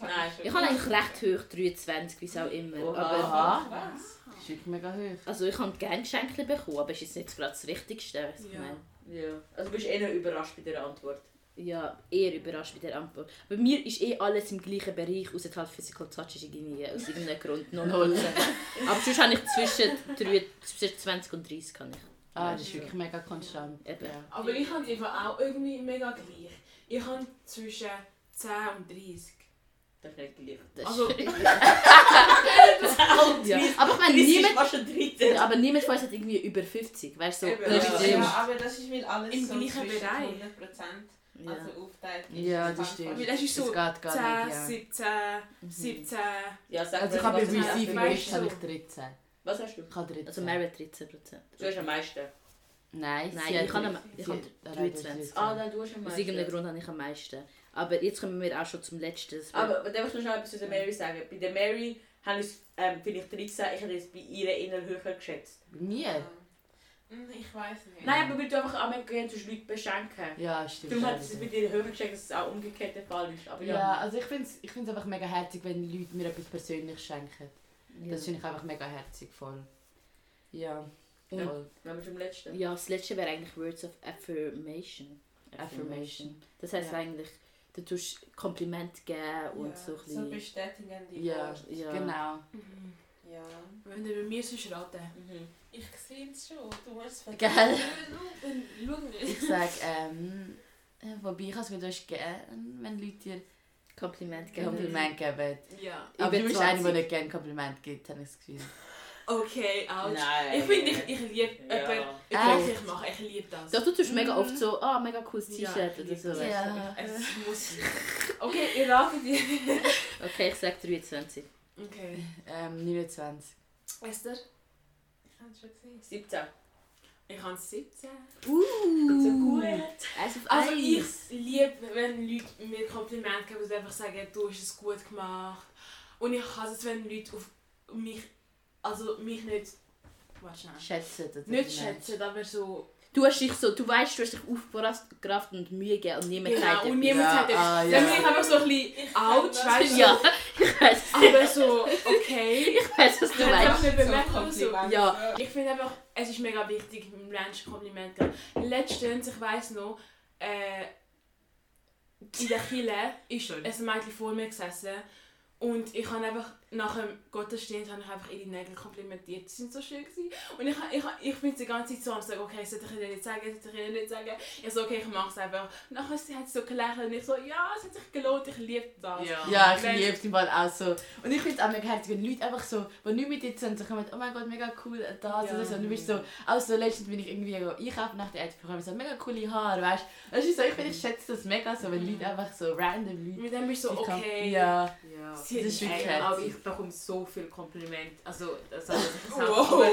Nein. schon Ich habe eigentlich recht hoch, 23, wie es auch immer. Oha. Aber, Aha. Das ist wirklich mega hoch. also ich habe gerne Geschenke bekommen, aber es ist jetzt nicht gerade das Wichtigste. Ja. ja. Also du bist eher überrascht bei der Antwort. Ja, eher überrascht bei der Antwort. Bei mir ist eh alles im gleichen Bereich, außer halt Physical Touch ist irgendwie aus irgendeinem Grund noch null. Aber sonst habe ich zwischen, 3, zwischen 20 und 30 kann ich. Ah, das ist wirklich mega konstant. Eben. Ja. Aber ich habe einfach auch irgendwie mega gleich. Ich habe zwischen 10 und 30. Das ist nicht geliebt. Das Also- ist, Alt, ja. Aber ich meine, niemand, ja, aber niemand von uns hat irgendwie über 50. Weißt du, so Ja, aber das ist weil alles Im so gleichen Bereich. 100% Ja. also aufteilt ist. Ja, Das stimmt. Weil es ist so Das geht gar 10, nicht, ja. 17, Mhm. 17. Ja, sag Also ich habe bei List du? habe ich 13. Was hast du? Ich habe 13. Also Merit 13 Prozent. Du hast am meisten. Nein, Nein, ich kann am- ich habe hat- 23. Ah, nein, du hast am Aus meisten. irgendeinem Grund habe ich am meisten. Aber jetzt kommen wir auch schon zum letzten. Aber darf ich noch schnell etwas zu der Mary sagen? Bei der Mary habe ich es ähm, vielleicht 13, ich hätte es bei ihr eher höher geschätzt. Bei mir? Hm, Ich weiß nicht. Nein, aber weil du einfach auch gerne zu Leute beschenken. Ja, stimmt. Darum ja, hat es bei dir höher geschätzt, dass es auch umgekehrt der Fall ist. Aber Ja, ja. also ich finde es ich find's einfach mega herzig, wenn Leute mir etwas persönlich schenken. Das finde ich einfach mega herzig voll. Ja, Und- voll. Wenn wir zum letzten. Ja, das letzte wäre eigentlich Words of Affirmation. Affirmation. Das heisst Ja. eigentlich, du tust Kompliment geben und ja, so ein so bisschen. bestätigende Ja, Worte. Ja. genau. Mhm. Ja. Wenn du bei mir so raten. Mhm. Ich sehe es schon. Du musst Gell? Dann schau Ich sage, ähm, äh, wobei ich es wieder gerne, wenn Leute dir Kompliment geben. Kompliment geben. Ja. Aber du bist eine, die 20. nicht gerne Kompliment gibt, habe ich das Gefühl. Okay, ouch. Nein. Ich finde, ich, ich liebe Ja. jemanden glücklich machen. Ich liebe das. Doch, du tust mega oft so, ah, mega cooles Ja, T-Shirt ich oder so. Ja. Es muss. Okay, ihr ratet die. du. Okay, ich sage 23. Okay. Ähm, 29. Esther? Ich habe es schon gesehen. 17. Ich habe 17. Uh, So gut. Also eins. ich liebe, wenn Leute mir Komplimente geben und einfach sagen, du hast es gut gemacht. Und ich hasse es, wenn Leute auf mich, also mich nicht, warte Schätzen. nicht schätzen, aber so, Du hast dich so, du weißt, du hast dich aufgebracht und Mühe gegeben und niemand genau, sagt und dir. niemand Ja, sagt, ah, dann ja. bin ich einfach so ein bisschen out, weißt du, Ja, ich weiß, aber so, okay. ich weiß, was du meinst. einfach nicht So. Ja. Ich finde einfach, es ist mega wichtig, mit Menschen Kompliment zu geben. Letztens, ich weiss noch, äh, in der Kille ist ein Mädchen vor mir gesessen und ich habe einfach nach dem Gottesdienst habe ich einfach ihre Nägel komplimentiert. Sie sind so schön gewesen. Und ich, ich, ich bin die ganze Zeit so am sagen, okay, sollte ich ihnen nicht sagen, sollte ich ihnen nicht sagen. Ich so, okay, ich mache es einfach. Und nachher hat sie so gelächelt und ich so, ja, es hat sich gelohnt, ich liebe das. Ja, ich Wenn- liebe es im Fall auch so. Und ich finde es auch mega herzig, wenn Leute einfach so, die nicht mit dir sind, so kommen, oh mein Gott, mega cool, das Ja. oder so. Und du bist so, auch so letztens bin ich irgendwie einkaufen nach der Erde bekommen, so mega coole Haare, weißt du. Das ist so, ich finde, ich schätze das mega so, wenn Leute einfach so random Leute... Mit dem bist du so, okay. Ja, Ja. Sie das ist wirklich herzig. Ich bekomme so viel Kompliment. Also, das ist Wow. aber,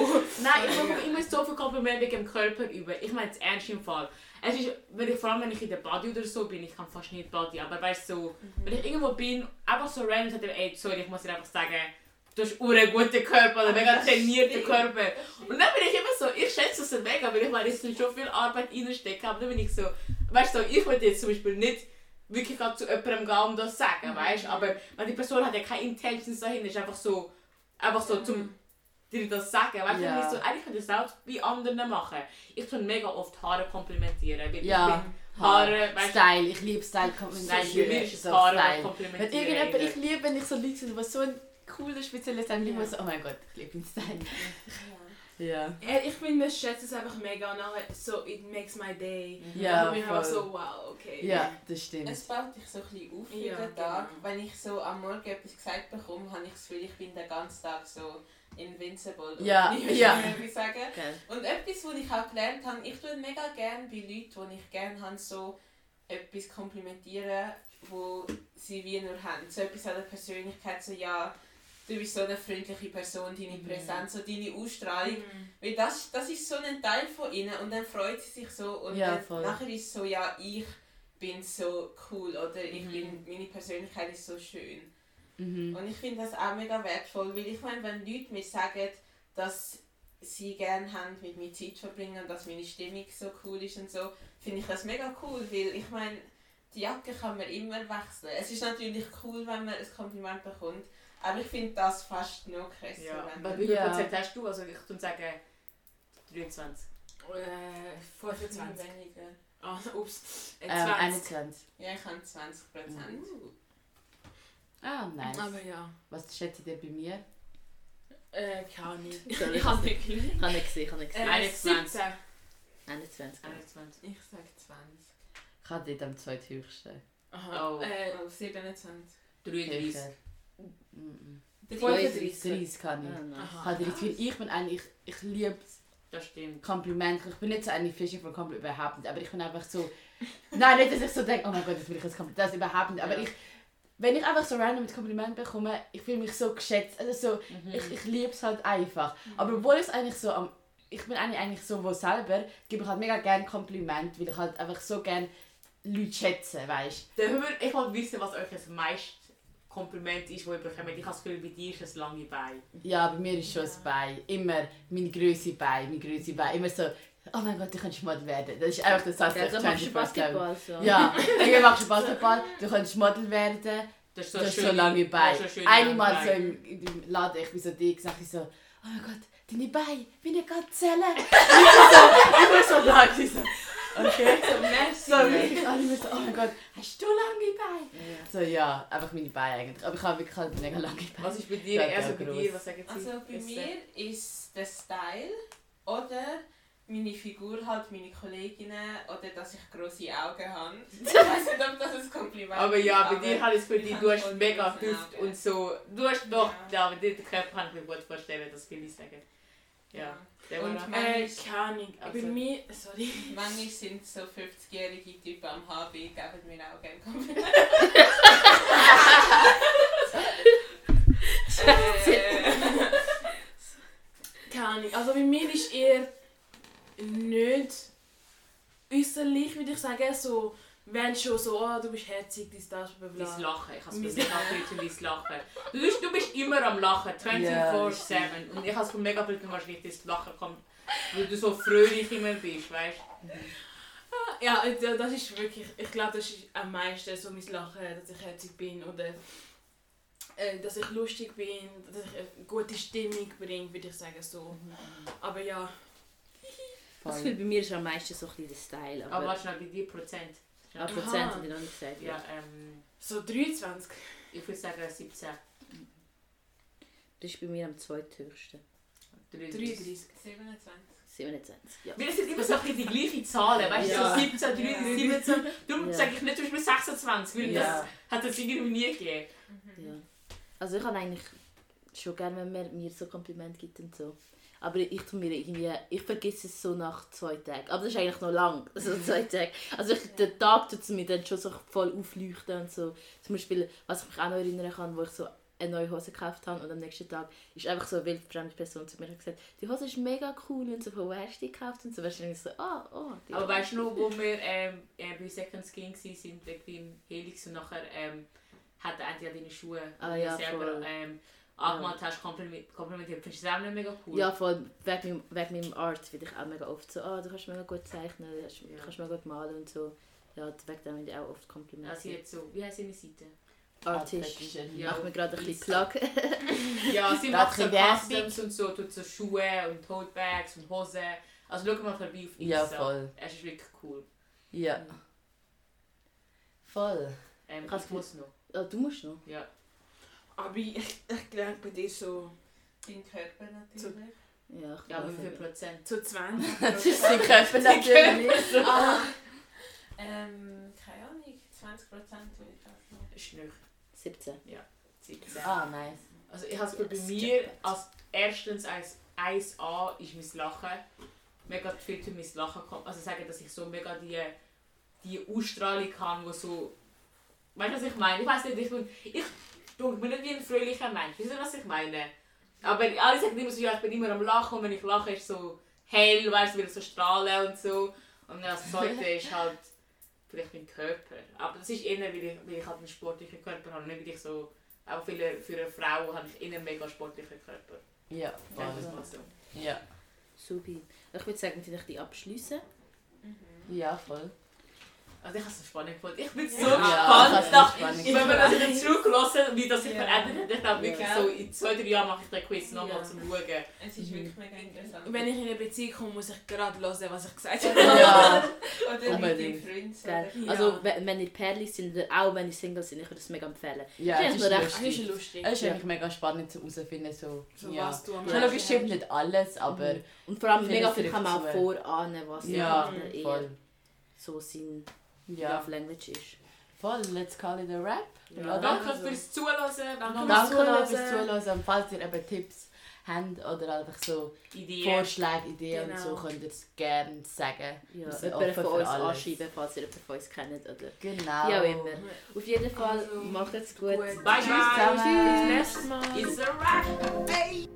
Nein, ich bekomme immer so viel Kompliment wegen dem Körper über. Ich meine es ernst im Fall. Es ist, wenn ich, vor allem wenn ich in der Body oder so bin, ich kann fast nicht Body, aber weißt du, so, wenn ich irgendwo bin, einfach so random sagt er, ey, sorry, ich muss dir einfach sagen, du hast einen guten Körper oder mega trainierten Körper. Und dann bin ich immer so, ich schätze es mega, weil ich meine, es ist schon viel Arbeit reinstecken, aber dann bin ich so, weißt du, ich würde jetzt zum Beispiel nicht wirklich gerade zu jemandem gehen und das sagen, weißt du, aber weil die Person hat ja keine Intentions dahinter, ist einfach so, einfach so zum dir das sagen, weißt du, yeah. so, eigentlich könnte ich das auch bei anderen machen. Ich tue mega oft Haare komplimentieren, weil Ja. ich bin Haare, weißt Style, ich liebe Style. Nein, mich ist so Haare Style. Wenn komplimentieren. irgendjemand, ich liebe, wenn ich so Leute sind, die so einen coolen, speziellen Style lieben, Ja. so, oh mein Gott, ich liebe den Style. Ja. Äh, Ich finde, ich schätze es einfach mega und nachher so, it makes my day. Ja, und ich bin so, wow, okay. Ja, das stimmt. Es baut dich so ein bisschen auf für Ja, den Tag. genau. Wenn ich so am Morgen etwas gesagt bekomme, habe ich das Gefühl, ich bin den ganzen Tag so invincible. Ja, ja. soll ich sagen. Gell? Und etwas, was ich auch gelernt habe, ich tue mega gerne bei Leuten, die ich gerne habe, so etwas komplimentieren, wo sie wie nur haben. So etwas an der Persönlichkeit, so ja, du bist so eine freundliche Person, deine Mhm. Präsenz, so deine Ausstrahlung. Mhm. Weil das, das ist so ein Teil von ihnen und dann freut sie sich so und Ja, nachher ist es so, ja, ich bin so cool oder ich Mhm. bin, meine Persönlichkeit ist so schön. Mhm. Und ich finde das auch mega wertvoll, weil ich meine, wenn Leute mir sagen, dass sie gerne haben, mit mir Zeit verbringen und dass meine Stimmung so cool ist und so, finde ich das mega cool, weil ich meine, die Jacke kann man immer wechseln. Es ist natürlich cool, wenn man ein Kompliment bekommt, aber ich finde das fast noch krasser. Ja, wenn bei wie viel Ja. Prozent hast du? Also ich würde sagen 23. Äh, 25. weniger. Ah, ups. Äh, Ähm, 20. 21. Ja, ich habe 20 Prozent. Ah, nice. Aber ja. Was schätzt ihr bei mir? Äh, keine Ahnung. Ich habe nicht Ich habe nicht gesehen, ich habe nicht gesehen. Äh, 21. 17. 21. 21. Ich sage 20. Ich habe dort am zweithöchsten. Aha. Oh. Äh, Oh, 27. 33. Mhm. 35. 30 kann ich. Ah. Aha. Er das Gefühl, ich bin eigentlich, ich liebe Das stimmt. Komplimente. Ich bin nicht so eine Fishing von Kompliment überhaupt nicht, aber ich bin einfach so. Nein, nicht, dass ich so denke, oh mein Gott, das will ich jetzt Kompliment. Das überhaupt nicht. Aber Ja. ich, wenn ich einfach so random mit Kompliment bekomme, ich fühle mich so geschätzt. Also so, Mhm. ich, ich liebe es halt einfach. Aber obwohl es eigentlich so am. Ich bin eigentlich, so, wo selber gebe ich halt mega gerne Kompliment, weil ich halt einfach so gerne Leute schätze, weißt wir- Ich wollte wissen, was euch das meiste Kompliment ist, das ihr bekommt. Ich habe das Gefühl, bei dir ist es lange Bein. Ja, bei mir ist schon das Bein. Immer meine Größe Bein, meine Größe Bein. Immer so, oh mein Gott, du kannst Model werden. Das ist einfach das Satz, Ja, ich so machst du 24/7. Basketball so. Ja, irgendwie machst du Basketball, du kannst Model werden. Das ist so, Du hast schön- so lange das ist schön Einmal so im, im Laden, ich bin so dick, sag ich so, oh mein Gott, deine Beine, wie eine Gazelle. ich bin so blank, ich so, okay. So, merci. So, wirklich alle immer so, oh mein Gott, hast du lange Beine? So, ja, einfach meine Beine eigentlich. Aber ich habe wirklich halt mega lange Beine. Was ist bei dir? Ja, Also ja, bei gross. dir, was sagen Sie? Also bei Ist, mir ist der Style oder meine Figur halt meine Kolleginnen oder dass ich grosse Augen habe. Ich weiß nicht, ob das ein Kompliment Aber ist, ja, bei dir habe ich das Gefühl, ich du hast mega Hüfte und so. Du hast doch, Ja. ja, aber dir, den Körper kann ich mir gut vorstellen, das will ich sagen. Ja. Der Und war- Äh, keine Ahnung. Also- Bei mir, sorry. Manchmal sind so 50-jährige Typen am HB, geben mir auch gerne Komplimente. Keine Ahnung. Also bei mir ist eher nicht äußerlich, würde ich sagen. So, wenn schon so, oh, du bist herzig, dies, das, bla bla. Dein Lachen, ich habe es mega blöd dein Lachen. Du bist, du bist immer am Lachen, 24-7. Und ich habe es mega blöd, wahrscheinlich das Lachen kommt, weil du so fröhlich immer bist, weißt Ja, ja, das ist wirklich, ich glaube, das ist am meisten so mein Lachen, dass ich herzig bin oder äh, dass ich lustig bin, dass ich eine gute Stimmung bringe, würde ich sagen so. Aber ja, Das Gefühl, bei mir ist am meisten so ein bisschen der Style. Aber Aber, schnell, bei dir Prozent. Aber Aha. Prozent habe ich noch nicht gesagt. Ja, ähm, so 23. ich würde sagen 17. Das ist bei mir am zweithöchsten. 33. 33. 27. 27. Ja. Weil es sind immer so die gleichen Zahlen, weißt du, Ja. so 17, 30, Ja. 17. Darum Ja. sage ich nicht zum Beispiel 26, weil Ja. das hat es irgendwie nie gegeben. Ja. Also ich habe eigentlich schon gerne, wenn man mir so Kompliment gibt und so. Aber ich tu mir irgendwie, ich vergesse es so nach zwei Tagen. Aber das ist eigentlich noch lang, so zwei Tage. Also ich, der Tag tut es mir dann schon so voll aufleuchten und so. Zum Beispiel, was ich mich auch noch erinnern kann, wo ich so eine neue Hose gekauft habe und am nächsten Tag ist einfach so eine wildfremde Person zu mir und gesagt, die Hose ist mega cool und so, von wo hast du die gekauft und so. Ist so, ah, oh, die Aber weißt du noch, wo wir ähm, äh, bei Second Skin waren, irgendwie im Helix und nachher ähm, hat eine ja deine Schuhe Ah, ja, selber voll. Ähm, angemalt hast, kompliment- komplimentiert. Findest du das auch nicht mega cool? Ja, voll wegen meinem, wegen meinem Art finde ich auch mega oft so, ah, du kannst mega gut zeichnen, du kannst, Ja. kannst mega gut malen und so. Ja, wegen dem finde ich auch oft Komplimente. Also jetzt so, wie heisst deine Seite? Artisch. Perfection. Ja. Mach mir gerade ein bisschen Plug. Ja, sie macht so. Customs und so, tut so Schuhe und Totebags und Hosen. Also schau mal vorbei auf Insta. Ja, voll. Es ist wirklich cool. Ja. Voll. Ähm, ich muss noch. Ah, du musst noch. Ja. Aber ich, ich glaube bei dir so, Dein Körper natürlich. Ja, ich Ja, aber weiß wie viel. Prozent? so 20. Das ist dein Körper natürlich. ah, ähm, keine Ahnung, 20% würde ich auch noch. Ist nicht 17. 17. Ah, nice. Also ich habe es bei mir als erstens als 1A ist mein Lachen. Mega viel für mein Lachen kommt. Also sagen, dass ich so mega die, die Ausstrahlung habe, wo so... Weißt du, was ich meine? Ich weiß nicht, ich bin, ich bin bin nicht wie ein fröhlicher Mensch. Wisst ihr, was ich meine? Aber alle sagen immer so, ja, ich bin immer am Lachen und wenn ich lache, ist so hell, weißt du, will so strahlen und so. Und dann das zweite ist halt vielleicht mein Körper. Aber das ist eher, weil ich, weil ich halt einen sportlichen Körper habe, nicht weil ich so... Auch viele, für eine Frau habe ich eher einen mega sportlichen Körper. Ja, Sagen wir es voll. mal so. Ja, Supi. Ich würde sagen, wir die abschließen. ja, voll. Also ich habe es so spannend gefunden. Ich bin so Ja, gespannt. ich nach, spannend wenn man das wieder zurücklassen, wie das sich Ja. verändert hat. Ich glaube wirklich Ja. so, in zwei, drei Jahren mache ich den Quiz nochmal Ja. zum Schauen. Es ist wirklich mega interessant. Wenn ich in eine Beziehung komme, muss ich gerade hören, was ich gesagt habe. Ja, Oder mit Unbedingt. oder? Ja. Also, wenn, ihr Perlis sind oder auch wenn ihr Single sind, ich würde es mega empfehlen. ja, Ja, es ist so recht. Das ist lustig. lustig. Es ist Ja. eigentlich mega spannend zu herausfinden, so, So ja. was du am Schon logisch stimmt nicht alles, aber Und vor allem Ich mega finde, viel es kann man auch vorahnen, was ja, voll. so sein ja. auf Language ist. Voll, let's call it a rap. Ja, danke also. fürs Zuhören. Danke, danke fürs, Zuhören. Falls ihr eben Tipps habt oder einfach so Ideen. Vorschläge, Ideen genau. und so, genau. könnt ihr es gerne sagen. Ja, jemanden von uns alles. anschreiben, falls ihr jemanden von uns kennt. Oder genau. Wie auch immer. Auf jeden Fall, also, macht es gut. Bye, bye. Tschüss. Bis zum nächsten Mal. It's a rap. Hey.